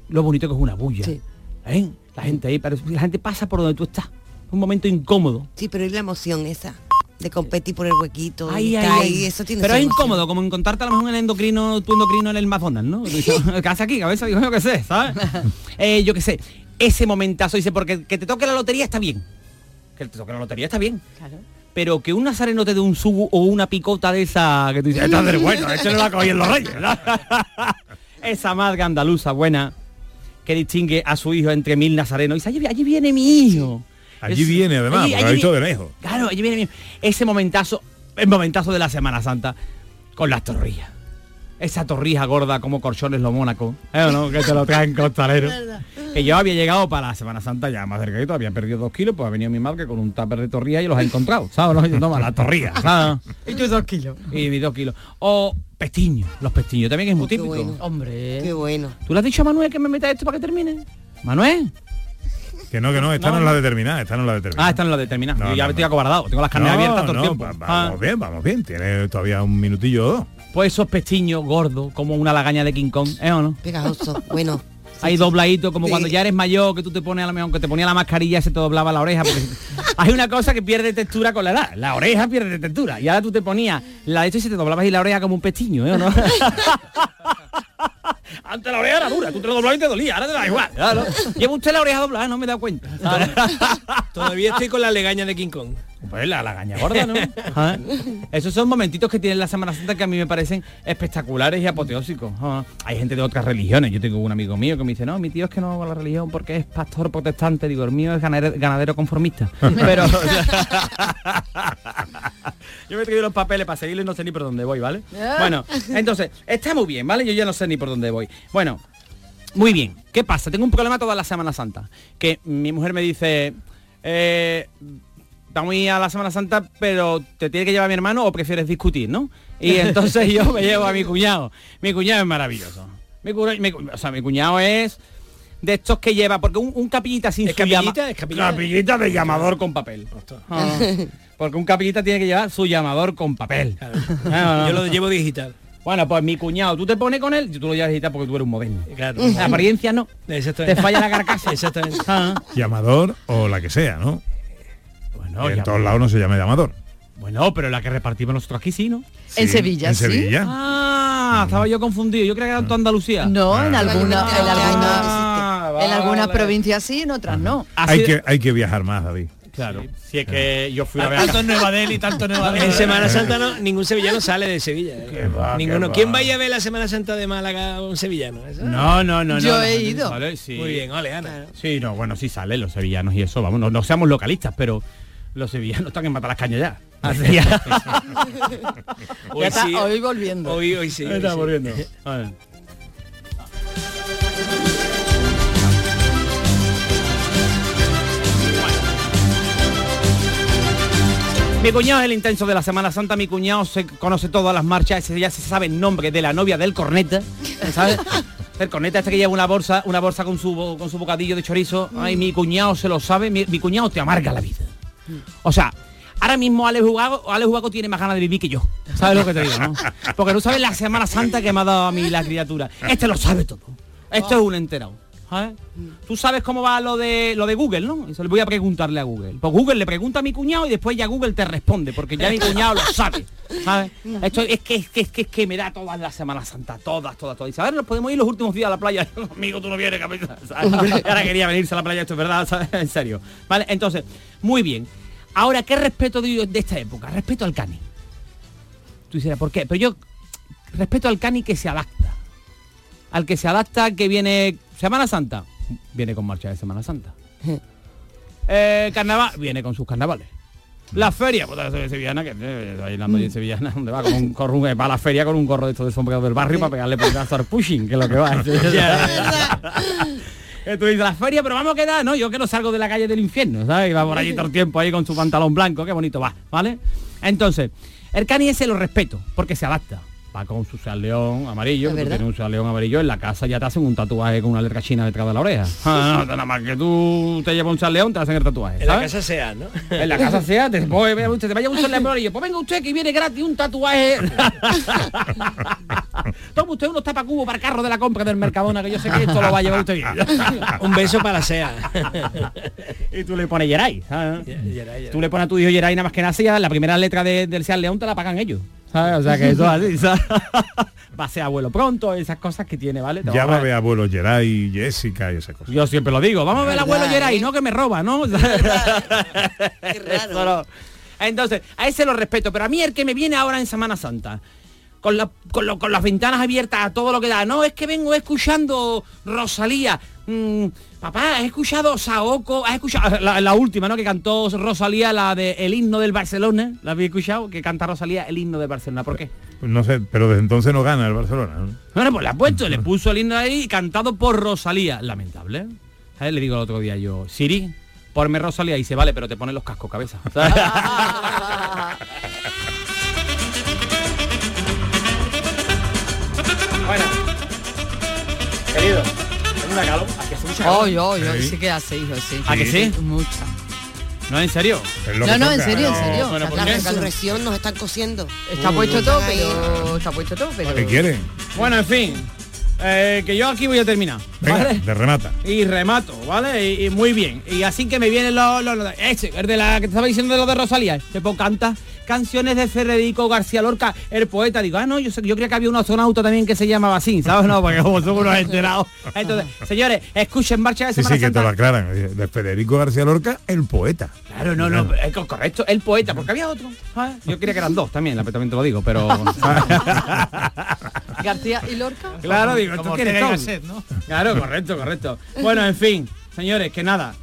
lo bonito que es una bulla, Sí. ¿eh? La gente ahí, pero la gente pasa por donde tú estás, un momento incómodo. Sí, pero es la emoción esa de competir por el huequito. Ahí, y ahí, está ahí. ahí, eso tiene Pero es emoción. incómodo, como encontrarte a lo mejor en el endocrino, tu endocrino en el McDonald's, ¿no? ¿Qué hace aquí, cabeza? Digo, yo qué sé, ¿sabes? Eh, yo qué sé, ese momentazo, dice, porque que te toque la lotería está bien. Que te toque la lotería está bien. Pero que un nazareno te dé un subo o una picota de esa que tú dices, esta es bueno, este no la cogí en los reyes. ¿no? esa madre andaluza buena que distingue a su hijo entre mil nazarenos. Y dice, allí, viene mi hijo. Allí Es- viene además, allí- porque lo ha allí visto de viene- lejos. Claro, allí viene mi- ese momentazo, el momentazo de la Semana Santa con las torrillas. Esa torrija gorda como corchones lo mónaco, ¿eh no? Que te lo traen costaleros. que yo había llegado para la Semana Santa ya más cerquito, había perdido dos kilos, pues ha venido mi madre con un tupper de torrilla y los ha encontrado, ¿sabes? No, Yo, toma, la ¿sabes? Y tus dos kilos. Y mis dos kilos. O pestiños, los pestiños también es muy Oh, qué típico. bueno. Hombre. Qué bueno. ¿Tú le has dicho a Manuel que me meta esto para que termine? ¿Manuel? Que no, que no, esta no, No, es la determinada, esta no es la determinada. Ah, esta no la determina. No, Yo ya no, estoy no. acobardado, tengo las carnes abiertas todo el tiempo. va- Ah. vamos bien, vamos bien. Tiene todavía un minutillo o dos. Pues esos pestiños gordos, como una lagaña de King Kong, ¿eh o no? Pegajoso. Bueno. Hay dobladitos, como Sí. cuando ya eres mayor, que tú te pones a la mejor, que te ponía la mascarilla, se te doblaba la oreja. Porque hay una cosa que pierde textura con la edad. La oreja pierde textura. Y ahora tú te ponías la de esto y se te doblaba ahí la oreja como un pestiño, ¿eh o no? Antes la oreja era dura, tú te lo doblabas y te dolía, ahora te da igual. Claro. Lleva usted la oreja doblada, no me he dado cuenta. Todavía estoy con la legaña de King Kong. Pues la lagaña gorda, ¿no? Ah, Esos son momentitos que tiene la Semana Santa que a mí me parecen espectaculares y apoteósicos. Ah, Hay gente de otras religiones. Yo tengo un amigo mío que me dice, no, mi tío es que no va a la religión porque es pastor protestante. Digo, el mío es ganadero, ganadero conformista. Pero... Yo me he traído los papeles para seguirlo y no sé ni por dónde voy, ¿vale? Bueno, entonces, está muy bien, ¿vale? Yo ya no sé ni por dónde voy. Bueno, muy bien. ¿Qué pasa? Tengo un problema toda la Semana Santa. Que mi mujer me dice, eh, vamos a ir a la Semana Santa, pero te tiene que llevar mi hermano o prefieres discutir, ¿no? Y entonces yo me llevo a mi cuñado. Mi cuñado es maravilloso. Mi, cu- mi cu- o sea, mi cuñado es de estos que lleva, porque un, un capillita sin ¿Es su llama- capillita? ¿Es capillita? capillita de llamador con papel. Ah, porque un capillita tiene que llevar su llamador con papel. Ah, no. Yo lo llevo digital. Bueno, pues mi cuñado, tú te pones con él, tú lo llevas digital porque tú eres un moderno. Claro. La apariencia no. Exactamente. Te falla la carcasa. Exactamente. Ah. Llamador o la que sea, ¿no? Bueno, en ya- todos lados no se llama llamador. bueno, pero la que repartimos nosotros aquí sí, ¿no? En Sevilla, En ¿sí? Sevilla. Ah, estaba yo confundido. Yo creía que era en toda Andalucía. No, en Ah. alguna, en Ah, algunas, Ah, en algunas vale. provincias sí, en otras no. Así Hay que, hay que viajar más, David. Claro. Si es que yo fui a ver. Tanto en Nueva Delhi, tanto en Nueva Delhi. En Semana Santa no, ningún sevillano sale de Sevilla. ¿eh? Qué va, Ninguno. qué ¿Quién va. vaya a ver la Semana Santa de Málaga un sevillano? ¿Eso? No, no, no, no. Yo he ido. sale, sí. Muy bien, ole, Ana. Sí, no, bueno, sí salen los sevillanos y eso, vamos, no, no seamos localistas, pero los sevillanos están en matar las cañas ya. Ya. Hoy Ya está, sí. hoy volviendo. Hoy, hoy sí. hoy Está sí. volviendo. Vale. Mi cuñado es el intenso de la Semana Santa, mi cuñado se conoce todas las marchas, ese ya se sabe el nombre de la novia del corneta, ¿sabes? El corneta este que lleva una bolsa, una bolsa con su con su bocadillo de chorizo. Ay, mi cuñado se lo sabe, mi, mi cuñado te amarga la vida. O sea, ahora mismo Ale Jugago, Ale Jugago tiene más ganas de vivir que yo. ¿Sabes lo que te digo, no? Porque no sabes la Semana Santa que me ha dado a mí la criatura. Este lo sabe todo. Esto es un enterado. ¿Sabes? Tú sabes cómo va lo de lo de Google, ¿no? Eso le voy a preguntarle a Google. Pues Google le pregunta a mi cuñado y después ya Google te responde, porque ya mi cuñado lo sabe. ¿Sabes? Esto es que es que, es que, es que me da todas las Semanas Santas, todas, todas, todas. Y sabes, nos podemos ir los últimos días a la playa. Amigo, tú no vienes, cabeza. Ahora quería venirse a la playa, esto es verdad, ¿sabes? En serio. Vale, entonces, muy bien. Ahora, ¿qué respeto de, de esta época? Respeto al cani. Tú dices, ¿por qué? Pero yo respeto al cani que se adapta. Al que se adapta, que viene Semana Santa, viene con marcha de Semana Santa. Eh, carnaval, viene con sus carnavales. La feria, pues de sevillana, que eh, andando yo en sevillana, donde va con un gorro, va a la feria con un gorro de estos de sombrero del barrio para pegarle por al pushing, que es lo que va. Tú dices, la feria, pero vamos a quedar, no, yo que no salgo de la calle del infierno, ¿sabes? Y va por allí todo el tiempo ahí con su pantalón blanco, qué bonito va, ¿vale? Entonces, el cani ese lo respeto, porque se adapta. Va con su Seat León amarillo, que tú tienes un Seat León amarillo, en la casa ya te hacen un tatuaje con una letra china detrás de la oreja. Ah, no, nada más que tú te llevas un Seat León, te hacen el tatuaje, En la casa sea, ¿no? En la casa sea, te, pues, vea usted, te vaya un Seat León amarillo, pues venga usted que viene gratis un tatuaje. Toma usted unos tapacubos para el carro de la compra del Mercadona, que yo sé que esto lo va a llevar usted bien. Un beso para sea. y tú le pones Geray, ¿sabes? Tú le pones a tu hijo Geray nada más que nace la primera letra de- del Seat León te la pagan ellos. ¿Sabes? O sea que eso es así, ¿sabes? Va a ser abuelo pronto, esas cosas que tiene, ¿vale? Te va a a abuelo Geray, Jessica y esas cosas. Yo siempre lo digo, vamos a ver abuelo ¿Verdad, Geray, eh? no que me roba, ¿no? Qué raro. Eso no. Entonces, a ese lo respeto, pero a mí el que me viene ahora en Semana Santa, con, la- con, lo- con las ventanas abiertas a todo lo que da, no, es que vengo escuchando Rosalía. Mm, papá, has escuchado Saoko, has escuchado la, la última, ¿no? Que cantó Rosalía, la de El himno del Barcelona, ¿la habéis escuchado? Que canta Rosalía el himno del Barcelona, ¿por qué? Pues no sé, pero desde entonces no gana el Barcelona. ¿no? Bueno, pues le ha puesto, le puso el himno ahí cantado por Rosalía. Lamentable. ¿Sabes? Le digo el otro día yo, Siri, ponme Rosalía y dice, vale, pero te pone los cascos cabeza. bueno, querido, tengo una calor. ¿A que hace mucha calor? Hoy, hoy, hoy Sí. sí que hace, hijo, sí. ¿A que sí? Mucha. No, en serio. No, no, en serio, en serio. bueno, Está ¿por La resurrección nos están cosiendo. Está Uh, puesto todo, pero está puesto todo, pero. ¿Qué quieren? Bueno, en fin, eh, que yo aquí voy a terminar. Venga, ¿vale? de remata. Y remato, ¿vale? Y, y muy bien. Y así que me vienen los... los, los- este, el de la que te estaba diciendo de lo de Rosalía. Que pues canta canciones de Federico García Lorca, el poeta. Digo, ah, no, yo, yo creía que había un astronauta también que se llamaba así, ¿sabes? No, porque como somos unos enterados. Entonces, señores, escuchen marcha de Sí, Semana sí, que te lo aclaran. De Federico García Lorca, el poeta. Claro, no, no, es co- correcto, el poeta, porque había otro. ¿sabes? Yo creía que eran dos también, también te lo digo, pero... García y Lorca. Claro, digo, ¿esto Como quiénes Ortega y son? Gasset, ¿no? Claro, correcto, correcto. Bueno, en fin, señores, que nada,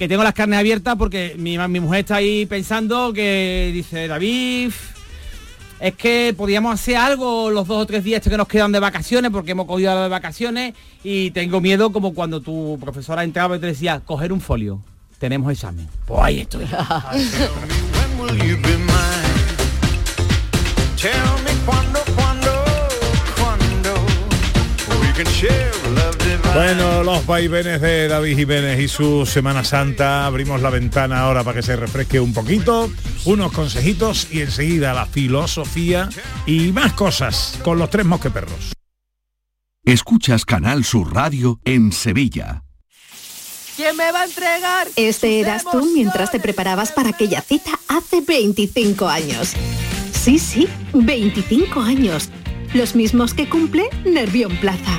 que tengo las carnes abiertas porque mi, mi mujer está ahí pensando que dice, David, es que podíamos hacer algo los dos o tres días que nos quedan de vacaciones porque hemos cogido de vacaciones y tengo miedo como cuando tu profesora entraba y te decía, coger un folio, tenemos examen. Pues ahí estoy. Bueno, los vaivenes de David Jiménez y su Semana Santa. Abrimos la ventana ahora para que se refresque un poquito. Unos consejitos y enseguida la filosofía y más cosas con los tres mosqueperros. Escuchas Canal Sur Radio en Sevilla. ¿Quién me va a entregar? Este eras tú mientras te preparabas para aquella cita hace 25 años. Sí, sí, 25 años. Los mismos que cumple Nervión Plaza.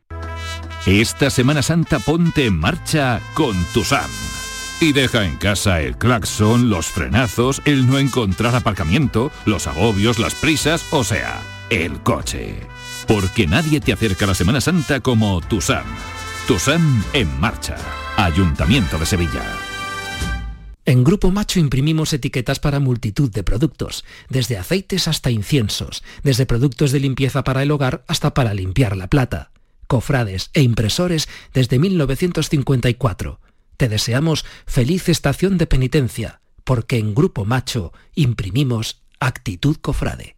Esta Semana Santa ponte en marcha con tu SAM. Y deja en casa el claxon, los frenazos, el no encontrar aparcamiento, los agobios, las prisas, o sea, el coche. Porque nadie te acerca a la Semana Santa como tu SAM. Tu SAM en marcha. Ayuntamiento de Sevilla. En Grupo Macho imprimimos etiquetas para multitud de productos, desde aceites hasta inciensos, desde productos de limpieza para el hogar hasta para limpiar la plata, cofrades e impresores desde 1954. Te deseamos feliz estación de penitencia, porque en Grupo Macho imprimimos actitud cofrade.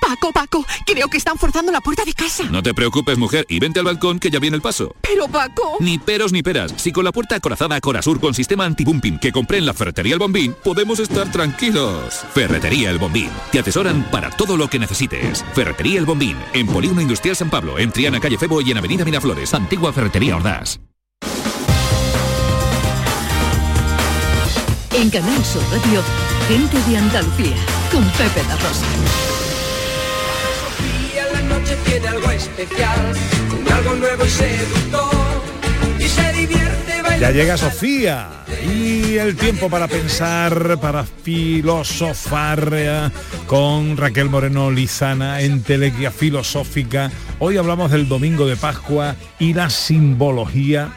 Paco, Paco, creo que están forzando la puerta de casa. No te preocupes, mujer, y vente al balcón que ya viene el paso. Pero, Paco... Ni peros ni peras. Si con la puerta acorazada Corasur con sistema anti-bumping que compré en la Ferretería El Bombín, podemos estar tranquilos. Ferretería El Bombín. Te atesoran para todo lo que necesites. Ferretería El Bombín. En Polígono Industrial San Pablo, en Triana, Calle Febo y en Avenida Miraflores. Antigua Ferretería Ordaz. En Canal Sur Radio, gente de Andalucía, con Pepe La Rosa. Especial. Ya llega Sofía y el tiempo para pensar, para filosofar eh, con Raquel Moreno Lizana en Telequia Filosófica. Hoy hablamos del domingo de Pascua y la simbología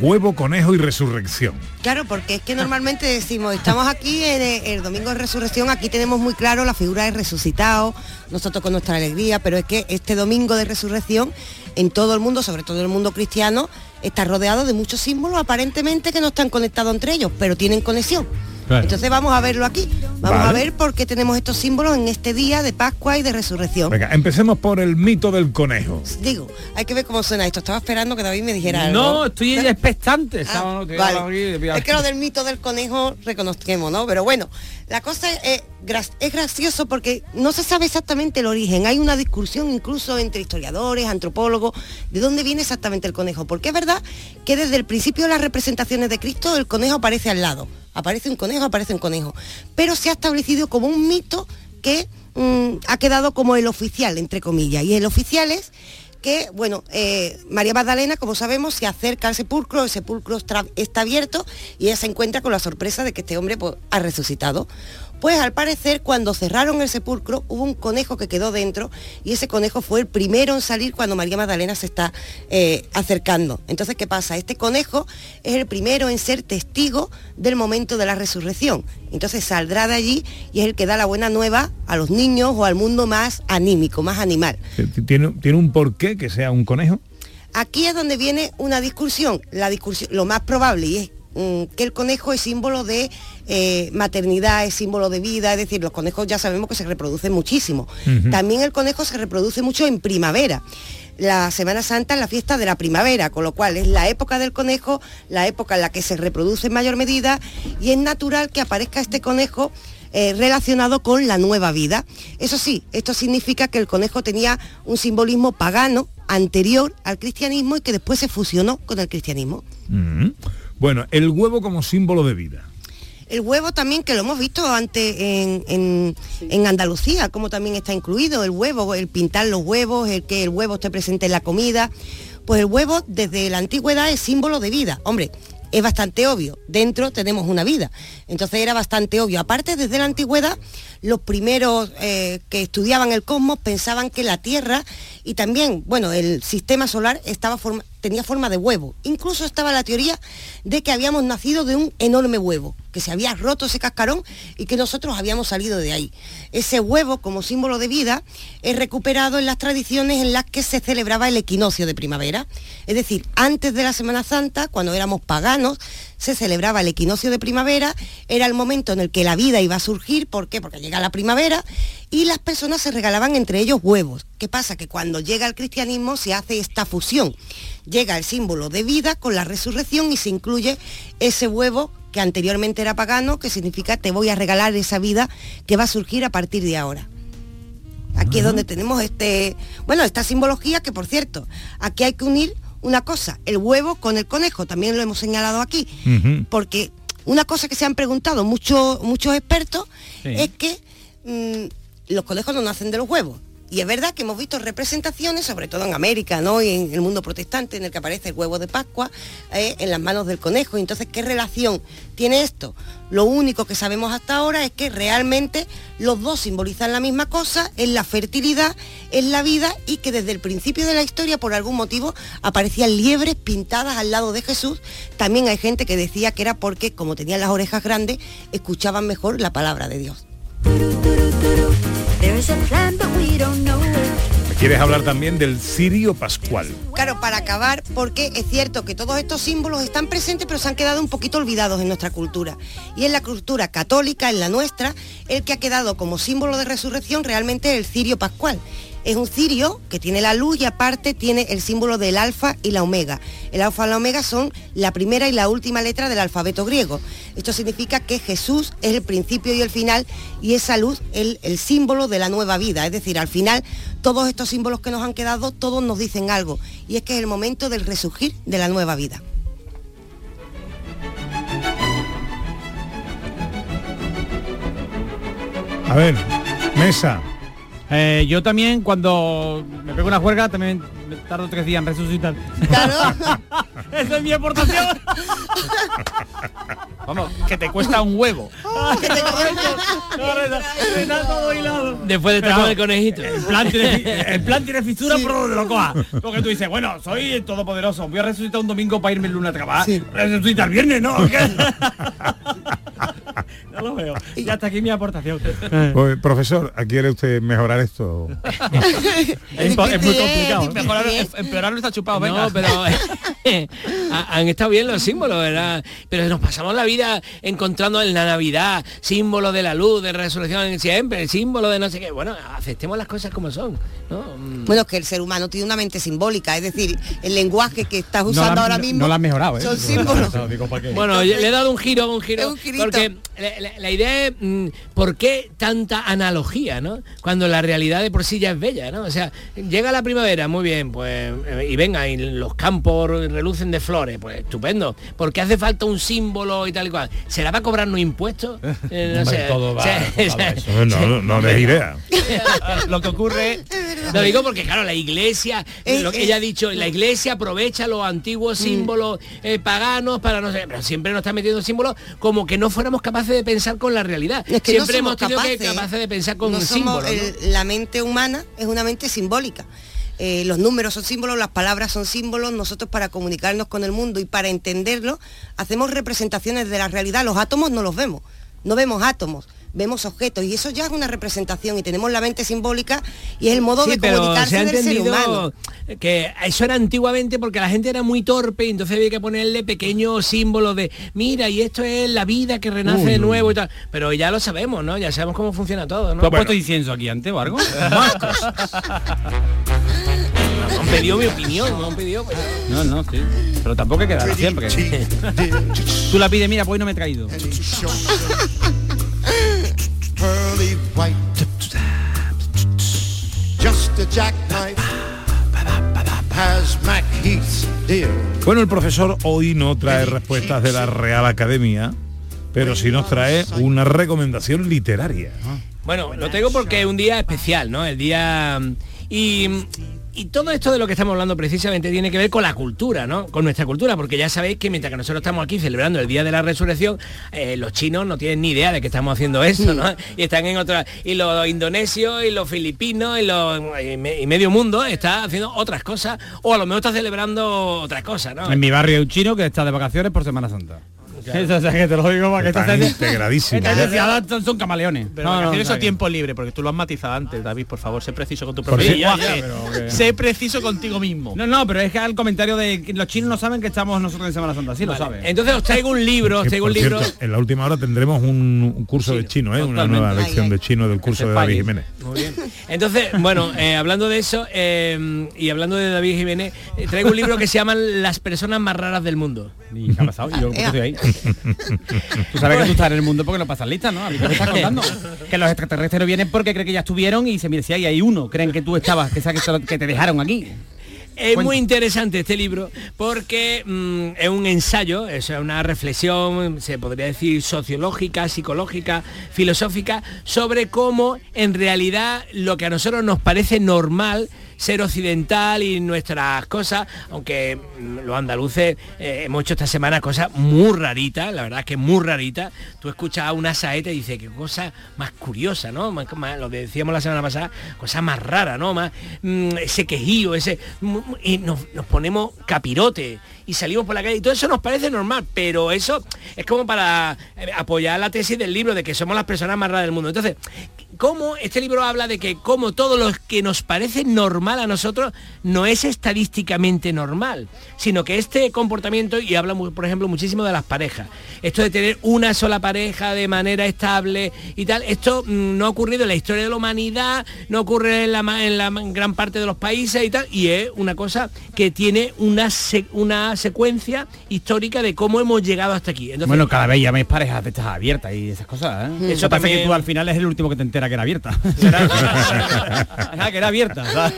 huevo, conejo y resurrección. Claro, porque es que normalmente decimos, estamos aquí en el, el domingo de resurrección, aquí tenemos muy claro la figura del resucitado, nosotros con nuestra alegría, pero es que este domingo de resurrección en todo el mundo, sobre todo en el mundo cristiano, está rodeado de muchos símbolos aparentemente que no están conectados entre ellos, pero tienen conexión. Claro. Entonces vamos a verlo aquí. Vamos Vale. a ver por qué tenemos estos símbolos en este día de Pascua y de resurrección. Venga, empecemos por el mito del conejo. Digo, hay que ver cómo suena esto. Estaba esperando que David me dijera algo. No, estoy ¿Eh? expectante. Ah, vale. Es que lo del mito del conejo reconozcamos, ¿no? Pero bueno, la cosa es, gra- es gracioso porque no se sabe exactamente el origen. Hay una discusión incluso entre historiadores, antropólogos, de dónde viene exactamente el conejo. Porque es verdad que desde el principio de las representaciones de Cristo el conejo aparece al lado. Aparece un conejo, aparece un conejo. Pero se ha establecido como un mito que mm, ha quedado como el oficial, entre comillas. Y el oficial es que, bueno, eh, María Magdalena, como sabemos, se acerca al sepulcro, el sepulcro está abierto y ella se encuentra con la sorpresa de que este hombre pues, ha resucitado. Pues al parecer cuando cerraron el sepulcro hubo un conejo que quedó dentro y ese conejo fue el primero en salir cuando María Magdalena se está eh, acercando. Entonces, ¿qué pasa? Este conejo es el primero en ser testigo del momento de la resurrección. Entonces saldrá de allí y es el que da la buena nueva a los niños o al mundo más anímico, más animal. ¿Tiene, ¿Tiene un porqué que sea un conejo? Aquí es donde viene una discusión, la discusión, lo más probable y es que el conejo es símbolo de eh, maternidad, es símbolo de vida, es decir, los conejos ya sabemos que se reproducen muchísimo. También el conejo se reproduce mucho en primavera. La Semana Santa es la fiesta de la primavera, con lo cual es la época del conejo, la época en la que se reproduce en mayor medida y es natural que aparezca este conejo eh, relacionado con la nueva vida. Eso sí, esto significa que el conejo tenía un simbolismo pagano anterior al cristianismo y que después se fusionó con el cristianismo. Mm. Bueno, el huevo como símbolo de vida. El huevo también, que lo hemos visto antes en, en- en Andalucía, como también está incluido, el huevo, el pintar los huevos, el que el huevo esté presente en la comida. Pues el huevo desde la antigüedad es símbolo de vida. Hombre, es bastante obvio, dentro tenemos una vida. Entonces era bastante obvio. Aparte, desde la antigüedad, los primeros eh, que estudiaban el cosmos pensaban que la Tierra y también, bueno, el sistema solar estaba forma- tenía forma de huevo. Incluso estaba la teoría de que habíamos nacido de un enorme huevo, que se había roto ese cascarón y que nosotros habíamos salido de ahí. Ese huevo, como símbolo de vida, es recuperado en las tradiciones en las que se celebraba el equinoccio de primavera. Es decir, antes de la Semana Santa, cuando éramos paganos, se celebraba el equinoccio de primavera, era el momento en el que la vida iba a surgir, ¿por qué? Porque llega la primavera y las personas se regalaban entre ellos huevos. ¿Qué pasa? Que cuando llega el cristianismo se hace esta fusión. Llega el símbolo de vida con la resurrección y se incluye ese huevo que anteriormente era pagano, que significa te voy a regalar esa vida que va a surgir a partir de ahora. Aquí es donde tenemos este, bueno, esta simbología que por cierto, aquí hay que unir una cosa, el huevo con el conejo, también lo hemos señalado aquí, porque una cosa que se han preguntado muchos muchos expertos Sí. es que mm, los conejos no nacen de los huevos. Y es verdad que hemos visto representaciones, sobre todo en América, ¿no? Y en el mundo protestante, en el que aparece el huevo de Pascua eh, en las manos del conejo. Entonces, ¿qué relación tiene esto? Lo único que sabemos hasta ahora es que realmente los dos simbolizan la misma cosa, es la fertilidad, es la vida y que desde el principio de la historia, por algún motivo, aparecían liebres pintadas al lado de Jesús. También hay gente que decía que era porque, como tenían las orejas grandes, escuchaban mejor la palabra de Dios. Quieres hablar también del cirio pascual. Claro, para acabar, porque es cierto que todos estos símbolos están presentes, pero se han quedado un poquito olvidados en nuestra cultura. Y en la cultura católica, en la nuestra, el que ha quedado como símbolo de resurrección realmente es el cirio pascual. Es un cirio que tiene la luz y aparte tiene el símbolo del alfa y la omega. El alfa y la omega son la primera y la última letra del alfabeto griego. Esto significa que Jesús es el principio y el final y esa luz es el símbolo de la nueva vida. Es decir, al final todos estos símbolos que nos han quedado, todos nos dicen algo. Y es que es el momento del resurgir de la nueva vida. A ver, mesa. Eh, yo también cuando me pego una juerga también me tardo tres días en resucitar. Esa es mi aportación. Vamos, que te cuesta un huevo. Después de Pero, taco de conejito. El plan tiene, el plan tiene fisura por donde lo coja. Porque tú dices, bueno, soy el todopoderoso, voy a resucitar un domingo para irme el lunes a trabajar. Resucita el viernes, ¿no? No lo veo. Y hasta aquí mi aportación. Pues, profesor, ¿quiere usted mejorar esto? Es, muy complicado. Mejorar, empeorarlo está chupado, venga. No, pero ha- han estado bien los símbolos, ¿verdad? Pero nos pasamos la vida encontrando en la Navidad símbolo de la luz, de resurrección siempre, el símbolo de no sé qué. Bueno, aceptemos las cosas como son, ¿no? Mm. Bueno, es que el ser humano tiene una mente simbólica, es decir, el lenguaje que estás usando la- ahora no- mismo no la has mejorado, ¿eh? son símbolos. Bueno, yo le he dado un giro, un giro, Un porque la, idea es mm, por qué tanta analogía, ¿no? Cuando la realidad de por sí ya es bella, ¿no? O sea, llega la primavera, muy bien, pues, eh, y venga, y los campos relucen de flores, pues estupendo. ¿Por qué hace falta un símbolo y tal y cual? ¿Será para cobrarnos impuestos? Eh, no sé. todo va- O sea, todo o sea, eso. No, no, no des idea. Lo que ocurre Lo digo porque, claro, la iglesia, Eh, lo que eh, ella ha dicho, la iglesia aprovecha los antiguos símbolos eh, paganos para no sé, pero siempre nos está metiendo símbolos como que no fuéramos capaces de pensar con la realidad. Es que siempre no hemos tenido que capaces, de pensar con no un somos- símbolo. ¿no? el- la mente humana es una mente simbólica. Eh, los números son símbolos, las palabras son símbolos, nosotros para comunicarnos con el mundo y para entenderlo hacemos representaciones de la realidad, los átomos no los vemos, no vemos átomos, vemos objetos y eso ya es una representación y tenemos la mente simbólica y es el modo Sí, de se comunicarse ha del ser entendido humano. que eso era antiguamente porque la gente era muy torpe y entonces había que ponerle pequeños símbolos de mira y esto es la vida que renace Uy, de uy. nuevo y tal pero ya lo sabemos no ya sabemos cómo funciona todo no ¿Tú has puesto incienso aquí antes o algo? Me han pedido mi opinión me han pedido pero- No, no, sí. Pero tampoco hay que darla siempre. Tú la pides, mira, pues hoy no me he traído. pearly white. Just a jackknife has Mac Heath's deal. Bueno, el profesor hoy no trae respuestas de la Real Academia, pero sí nos trae una recomendación literaria. Bueno, lo tengo porque es un día especial, ¿no? El día... mm, Y, y todo esto de lo que estamos hablando precisamente tiene que ver con la cultura, ¿no? Con nuestra cultura, porque ya sabéis que mientras que nosotros estamos aquí celebrando el Día de la Resurrección, eh, los chinos no tienen ni idea de que estamos haciendo eso, ¿no? Y están en otra... Y los indonesios y los filipinos y, los, y, me- y medio mundo está haciendo otras cosas, o a lo mejor está celebrando otras cosas, ¿no? En mi barrio hay un chino que está de vacaciones por Semana Santa. Eso, o sea, que te lo digo para Están estas sociedades son, camaleones. Pero No, tiempo libre, porque tú lo has matizado antes, David, por favor, sé preciso con tu propio lenguaje. Sé preciso contigo mismo. No, no, pero es que al comentario de que los chinos no saben que estamos nosotros en Semana Santa, sí lo saben. Entonces os traigo un libro, os traigo un libro... cierto, en la última hora tendremos un, un curso de chino, ¿eh? una nueva lección Ay, de chino del curso de David Jiménez. Muy bien. Entonces, bueno, eh, hablando de eso eh, y hablando de David Jiménez, eh, traigo un libro que se llama Las personas más raras del mundo. ¿Y qué ha estoy ahí? Tú sabes que tú estás en el mundo porque no pasas lista, ¿no? A mí qué me estás contando. Que los extraterrestres no vienen porque creen que ya estuvieron y se mira si ahí hay uno, creen que tú estabas, que, sabes que te- que dejaron aquí. Es muy interesante este libro porque mm, es un ensayo, es una reflexión, se podría decir sociológica, psicológica, filosófica, sobre cómo en realidad lo que a nosotros nos parece normal ser occidental y nuestras cosas, aunque mm, los andaluces eh, hemos hecho esta semana cosas muy raritas, la verdad es que muy raritas. Tú escuchas una saeta y dices, qué cosa más curiosa, ¿no? Más- más- lo decíamos la semana pasada, cosa más rara, ¿no? Más mm, ese quejío, ese mm, y nos, nos ponemos capirote y salimos por la calle y todo eso nos parece normal, pero eso es como para eh, apoyar la tesis del libro de que somos las personas más raras del mundo. Entonces, cómo este libro habla de que como todo lo que nos parece normal a nosotros no es estadísticamente normal, sino que este comportamiento, y habla por ejemplo muchísimo de las parejas, esto de tener una sola pareja de manera estable y tal, esto mm, no ha ocurrido en la historia de la humanidad, no ocurre en la, en la gran parte de los países y tal, y es una cosa que tiene una, una secuencia histórica de cómo hemos llegado hasta aquí. Entonces, bueno, cada vez llaméis parejas de estas abiertas y esas cosas, ¿eh? Eso parece también- que tú al final es el último que te entera que era abierta. Que era abierta.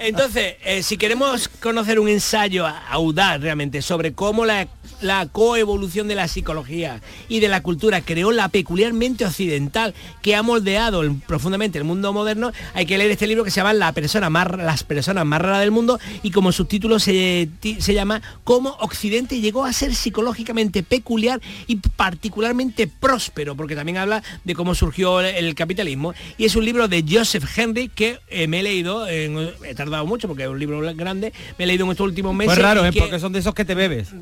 Entonces, eh, si queremos conocer un ensayo audaz realmente sobre cómo la, la coevolución de la psicología y de la cultura creó la peculiarmente occidental que ha moldeado el- profundamente el mundo moderno, hay que leer este libro que se llama La persona más, Las personas más raras del mundo y como subtítulo se, se llama Cómo Occidente llegó a ser psicológicamente peculiar y particularmente próspero, porque también habla de cómo surgió el, el capitalismo. Y es un libro de Joseph Henry que eh, me he leído, he tardado mucho porque es un libro grande, me he leído en estos últimos meses. Pues raro, ¿eh? que- Porque son de esos que te bebes.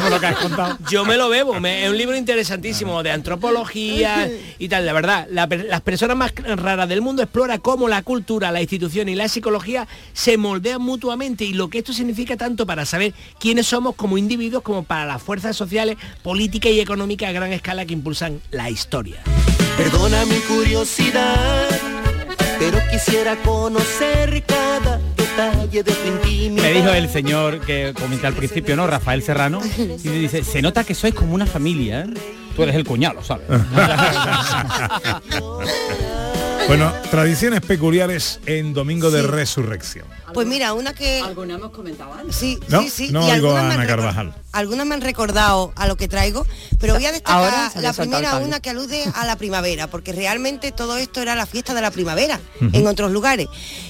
Por lo que has contado. yo me lo bebo, me- es un libro interesantísimo de antropología y tal, la verdad. la las personas más raras del mundo explora cómo la cultura, la institución y la psicología se moldean mutuamente y lo que esto significa tanto para saber quiénes somos como individuos como para las fuerzas sociales, políticas y económicas a gran escala que impulsan la historia. Perdona mi curiosidad, pero quisiera conocer cada detalle de tu intimidad. Me dijo el señor que comenté al principio, ¿no? Rafael Serrano, y me dice, se nota que sois como una familia, ¿eh? Tú eres el cuñado, ¿sabes? Bueno, tradiciones peculiares en Domingo de Resurrección. Pues mira, una que... Alguna hemos comentado antes. Sí, No, sí, sí. no y oigo a Ana Carvajal. Algunas me han recordado a lo que traigo, pero voy a destacar la primera, una que alude a la primavera, porque realmente todo esto era la fiesta de la primavera en otros lugares.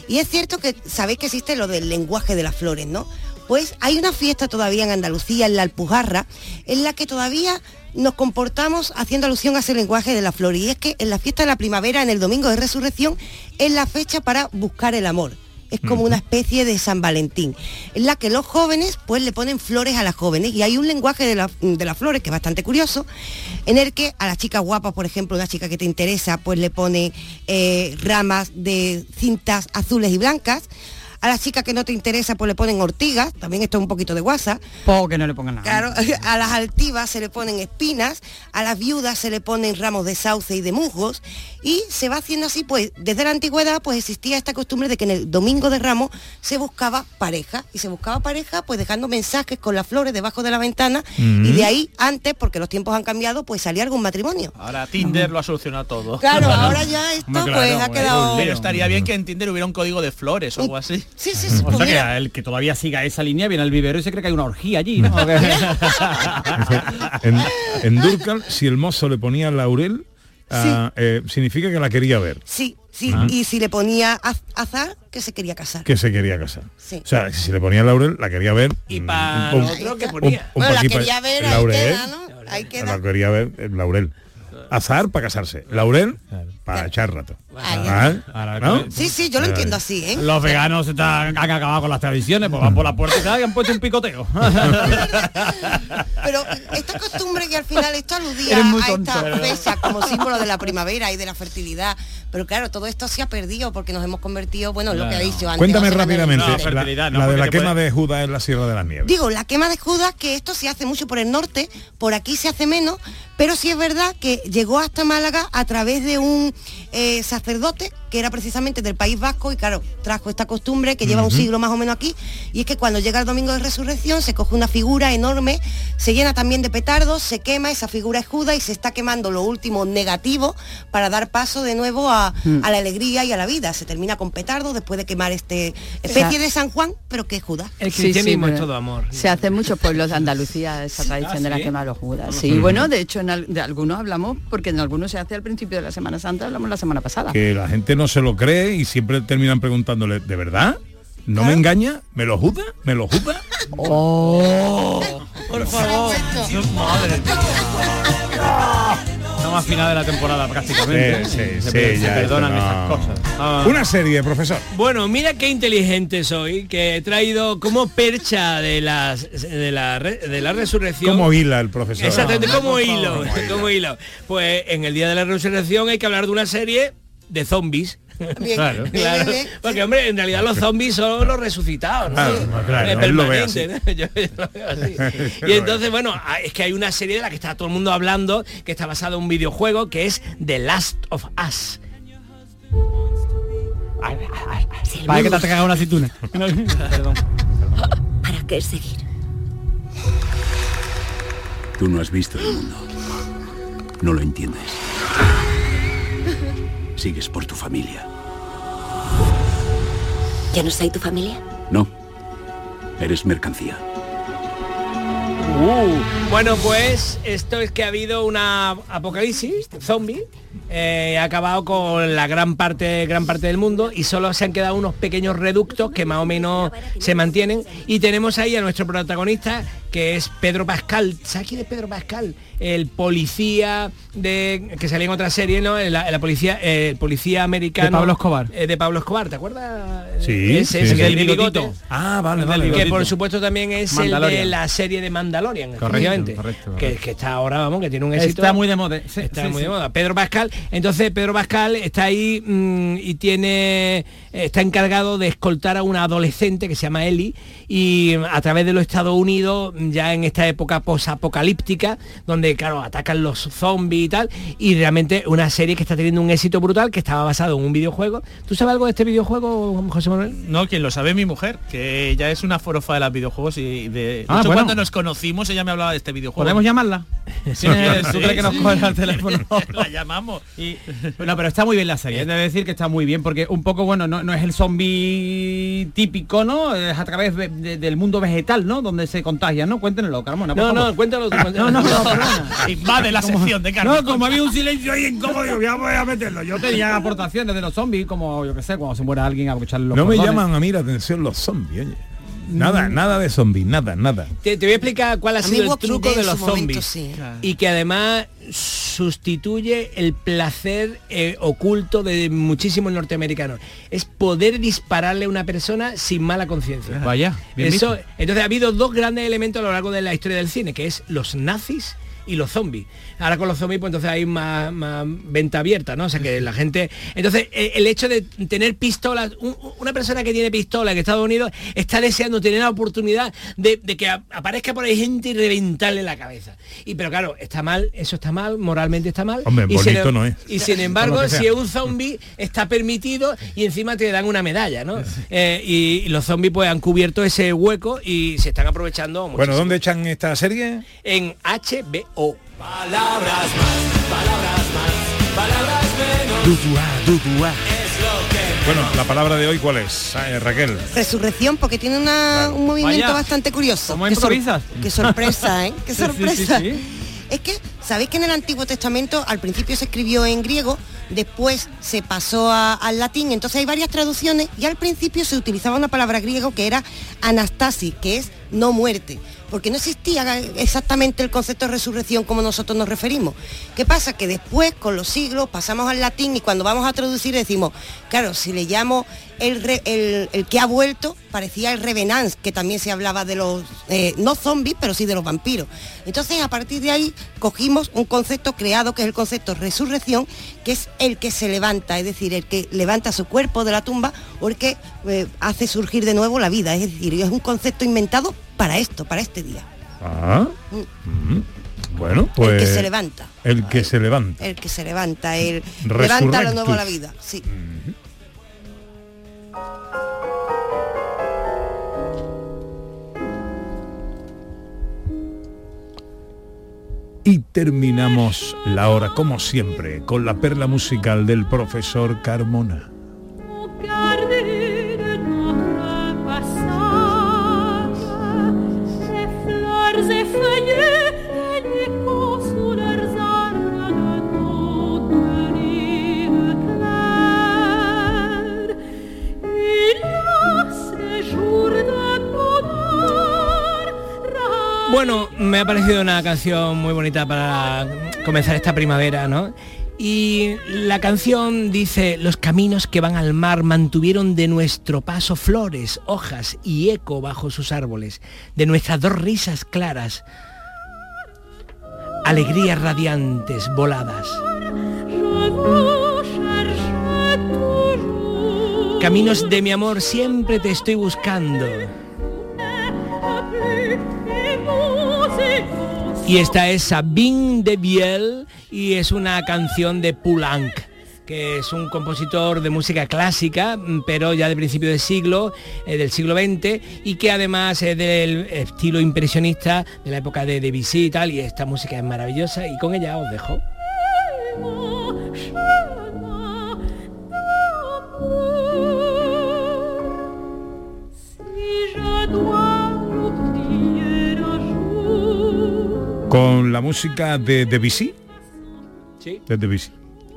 Y es cierto que sabéis que existe lo del lenguaje de las flores, ¿no? Pues hay una fiesta todavía en Andalucía, en la Alpujarra, en la que todavía nos comportamos haciendo alusión a ese lenguaje de la flor. Y es que en la fiesta de la primavera, en el domingo de resurrección, es la fecha para buscar el amor. Es como una especie de San Valentín, en la que los jóvenes pues le ponen flores a las jóvenes y hay un lenguaje de, la- de las flores que es bastante curioso, en el que a las chicas guapas, por ejemplo, una chica que te interesa, pues le pone eh, ramas de cintas azules y blancas, a las chicas que no te interesa, pues le ponen ortigas, también esto es un poquito de guasa, Poco que no le pongan nada. Claro, a las altivas se le ponen espinas, a las viudas se le ponen ramos de sauce y de musgos y se va haciendo así, pues desde la antigüedad pues existía esta costumbre de que en el domingo de Ramos se buscaba pareja y se buscaba pareja pues dejando mensajes con las flores debajo de la ventana Mm. y de ahí antes, porque los tiempos han cambiado, pues salía algún matrimonio. Ahora Tinder lo ha solucionado todo. Claro, ahora ya esto pues ha quedado... Pero estaría bien que en Tinder hubiera un código de flores o algo así. Sí, sí, sí. O sea que el que todavía siga esa línea viene al vivero y se cree que hay una orgía allí, ¿no? En, en Durcal, si el mozo le ponía laurel, ah, eh, significa que la quería ver, Sí, sí, Ah. y si le ponía az- azar, que se quería casar. que se quería casar. Sí. O sea, si le ponía laurel, la quería ver. Y para otro que ponía. un Bueno, la quería ver, ahí laurel, queda, ¿no? Ahí queda. La quería ver, el laurel. Azar para casarse. Laurel para echar rato. Ah, ¿no? Sí, sí, yo lo entiendo así, ¿eh? Los veganos están, han acabado con las tradiciones, pues van por la puerta y tal, y han puesto un picoteo. Pero esta costumbre que al final esto aludía a esta fecha como símbolo de la primavera y de la fertilidad. Pero claro, todo esto se ha perdido porque nos hemos convertido, bueno, en lo que ha dicho antes. Cuéntame rápidamente No, la, fertilidad, no, la de la quema puede- de Judas en la Sierra de las Nieves. Digo, la quema de Judas, que esto se hace mucho por el norte, por aquí se hace menos, pero sí es verdad que llegó hasta Málaga a través de un eh, sacerdote que era precisamente del País Vasco y claro, trajo esta costumbre que lleva un siglo más o menos aquí, y es que cuando llega el domingo de resurrección se coge una figura enorme, se llena también de petardos, se quema, esa figura es Judas y se está quemando lo último negativo para dar paso de nuevo a, Mm. a la alegría y a la vida. Se termina con petardos después de quemar este especie de San Juan, pero que es Judas. El cristianismo sí, es todo amor. Se hace en muchos pueblos de Andalucía esa tradición de la ¿sí? quema de los judas. Sí, bueno, de hecho en al- de algunos hablamos, porque en algunos se hace al principio de la Semana Santa, hablamos la semana pasada. Que la gente no se lo cree y siempre terminan preguntándole, ¿de verdad? ¿No me engaña? ¿Me lo juda? ¿Me lo juda? Oh, por favor. No más final de la temporada prácticamente. Sí, sí, se, sí, se ya, perdonan no. esas cosas. Ah. Una serie, profesor. Bueno, mira qué inteligente soy, que he traído como percha de, las, de, la, re- de la resurrección. ¿Cómo hila el profesor? Exactamente, Ah, como hilo, como hilo. Pues en el día de la resurrección hay que hablar de una serie de zombies. Bien, Claro. bien, Claro, bien, bien. porque hombre, en realidad los zombies son los resucitados, ¿no? Claro, claro, Es él lo ve permanente, ¿no? Yo- yo lo veo así. Lo Y entonces, bueno, a- es que hay una serie de la que está todo el mundo hablando, que está basada en un videojuego, que es The Last of Us. Para que te caga una aceituna. Perdón. ¿Para qué seguir? Tú no has visto el mundo. No lo entiendes. Sigues por tu familia. ¿Yo no soy tu familia? No. Eres mercancía. Uh, bueno, pues esto es que ha habido una apocalipsis zombie. eh, ha acabado con la gran parte, gran parte del mundo y solo se han quedado unos pequeños reductos que más o menos se mantienen. Y tenemos ahí a nuestro protagonista, que es Pedro Pascal. ¿Sabes quién es Pedro Pascal? El policía de que salía en otra serie, ¿no? La, la policía, eh, el policía americano. De Pablo Escobar. eh, de Pablo Escobar, ¿te acuerdas? Sí, Ese, sí, ese sí. que El bigotito. Ah, vale, Que por supuesto también es el de la serie de Mandalorian, Correcto, efectivamente, correcto, Que, está ahora, vamos, que tiene un éxito. Está muy de moda. Sí, Está sí, muy sí. de moda. Pedro Pascal, entonces Pedro Pascal está ahí mm, y tiene está encargado de escoltar a una adolescente que se llama Ellie y a través de los Estados Unidos ya en esta época posapocalíptica donde claro atacan los zombies y tal y realmente una serie que está teniendo un éxito brutal que estaba basado en un videojuego. ¿Tú sabes algo de este videojuego, José Manuel? No, quien lo sabe es mi mujer, que ella es una forofa de los videojuegos y de, de Ah, hecho, bueno. cuando nos conocimos ella me hablaba de este videojuego. ¿Podemos llamarla? ¿Tienes- ¿Tú Sí, crees que nos sí. coge el teléfono? la llamamos. Y, bueno, pero está muy bien la serie, he de decir que está muy bien, porque un poco, bueno, no, no es el zombie típico, ¿no? Es a través de- de- del mundo vegetal, ¿no? Donde se contagia, ¿no? Cuéntenlo, Carmona. por No, favor. no, cuéntalo tú. No, no, no. Invade la Como- sección de Carmen. No, como había un silencio ahí incómodo, ya voy a meterlo. Yo tenía aportaciones de los zombies, como yo que sé, cuando se muera alguien a los No me llaman a mí la atención los zombies, oye. Nada, nada de zombies, nada, nada. Te, te voy a explicar cuál ha A sido el truco de los zombies. sí. Y que además sustituye el placer eh, oculto de muchísimos norteamericanos. Es poder dispararle a una persona sin mala conciencia. Vaya, bien Eso, visto. entonces ha habido dos grandes elementos a lo largo de la historia del cine, que es los nazis y los zombies. Ahora con los zombies pues entonces hay más, más venta abierta, ¿no? O sea que la gente... Entonces eh, el hecho de tener pistolas, un- una persona que tiene pistola en Estados Unidos está deseando tener la oportunidad de, de que aparezca por ahí gente y reventarle la cabeza. Y pero claro, está mal, eso está mal, moralmente está mal. Hombre, y sin, bonito em- no es. Y sin embargo, si es un zombie, está permitido y encima te dan una medalla, ¿no? Eh, y, y los zombies pues han cubierto ese hueco y se están aprovechando Bueno. ¿dónde echan esta serie? En HBO. Palabras más, palabras más, palabras menos. Dudua, dudua. Es lo que Bueno, la palabra de hoy, ¿cuál es? Eh, Raquel. Resurrección, porque tiene una- un movimiento Vaya. bastante curioso. ¿Cómo Qué sor- improvisas? Qué sorpresa, ¿eh? Qué Sí, sí, sorpresa. sí, sí. Es que, ¿sabéis que en el Antiguo Testamento al principio se escribió en griego, después se pasó a- al latín, entonces hay varias traducciones y al principio se utilizaba una palabra griego que era anastasis, que es no muerte, porque no existía exactamente el concepto de resurrección como nosotros nos referimos. ¿Qué pasa? Que después, con los siglos, pasamos al latín y cuando vamos a traducir decimos, claro, si le llamo el, el que ha vuelto, parecía el revenance, que también se hablaba de los, eh, no zombies, pero sí de los vampiros. Entonces, a partir de ahí, cogimos un concepto creado, que es el concepto resurrección, que es el que se levanta, es decir, el que levanta su cuerpo de la tumba o el que eh, hace surgir de nuevo la vida. Es decir, es un concepto inventado para esto, para este día. Ah. Mm. Bueno, pues. el que se levanta. El que se levanta. El que se levanta, el levanta lo nuevo a la vida. Sí. Y terminamos la hora, como siempre, con la perla musical del profesor Carmona. Bueno, me ha parecido una canción muy bonita para comenzar esta primavera, ¿no? Y la canción dice, los caminos que van al mar mantuvieron de nuestro paso flores, hojas y eco bajo sus árboles, de nuestras dos risas claras, alegrías radiantes voladas. Caminos de mi amor, siempre te estoy buscando. Y esta es Sabine de Biel y es una canción de Poulenc que es un compositor de música clásica, pero ya de principio de siglo, eh, del siglo XX, y que además es del estilo impresionista de la época de Debussy y tal, y esta música es maravillosa, y con ella os dejo. Con la música de Debussy. Sí. De Debussy.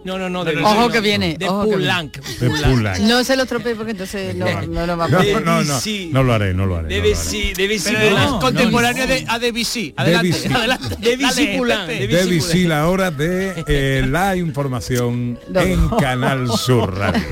No, no, no, de Ojo no, que viene, De ojo que viene. Poulenc. No se lo estropee porque entonces no, no lo va a No, poder. no, no, no no lo haré. no lo haré. Debussy, Debussy es contemporáneo de, a Debussy. Adelante, adelante. Debussy Poulenc. Debussy la hora de eh, la información en Canal Sur Radio.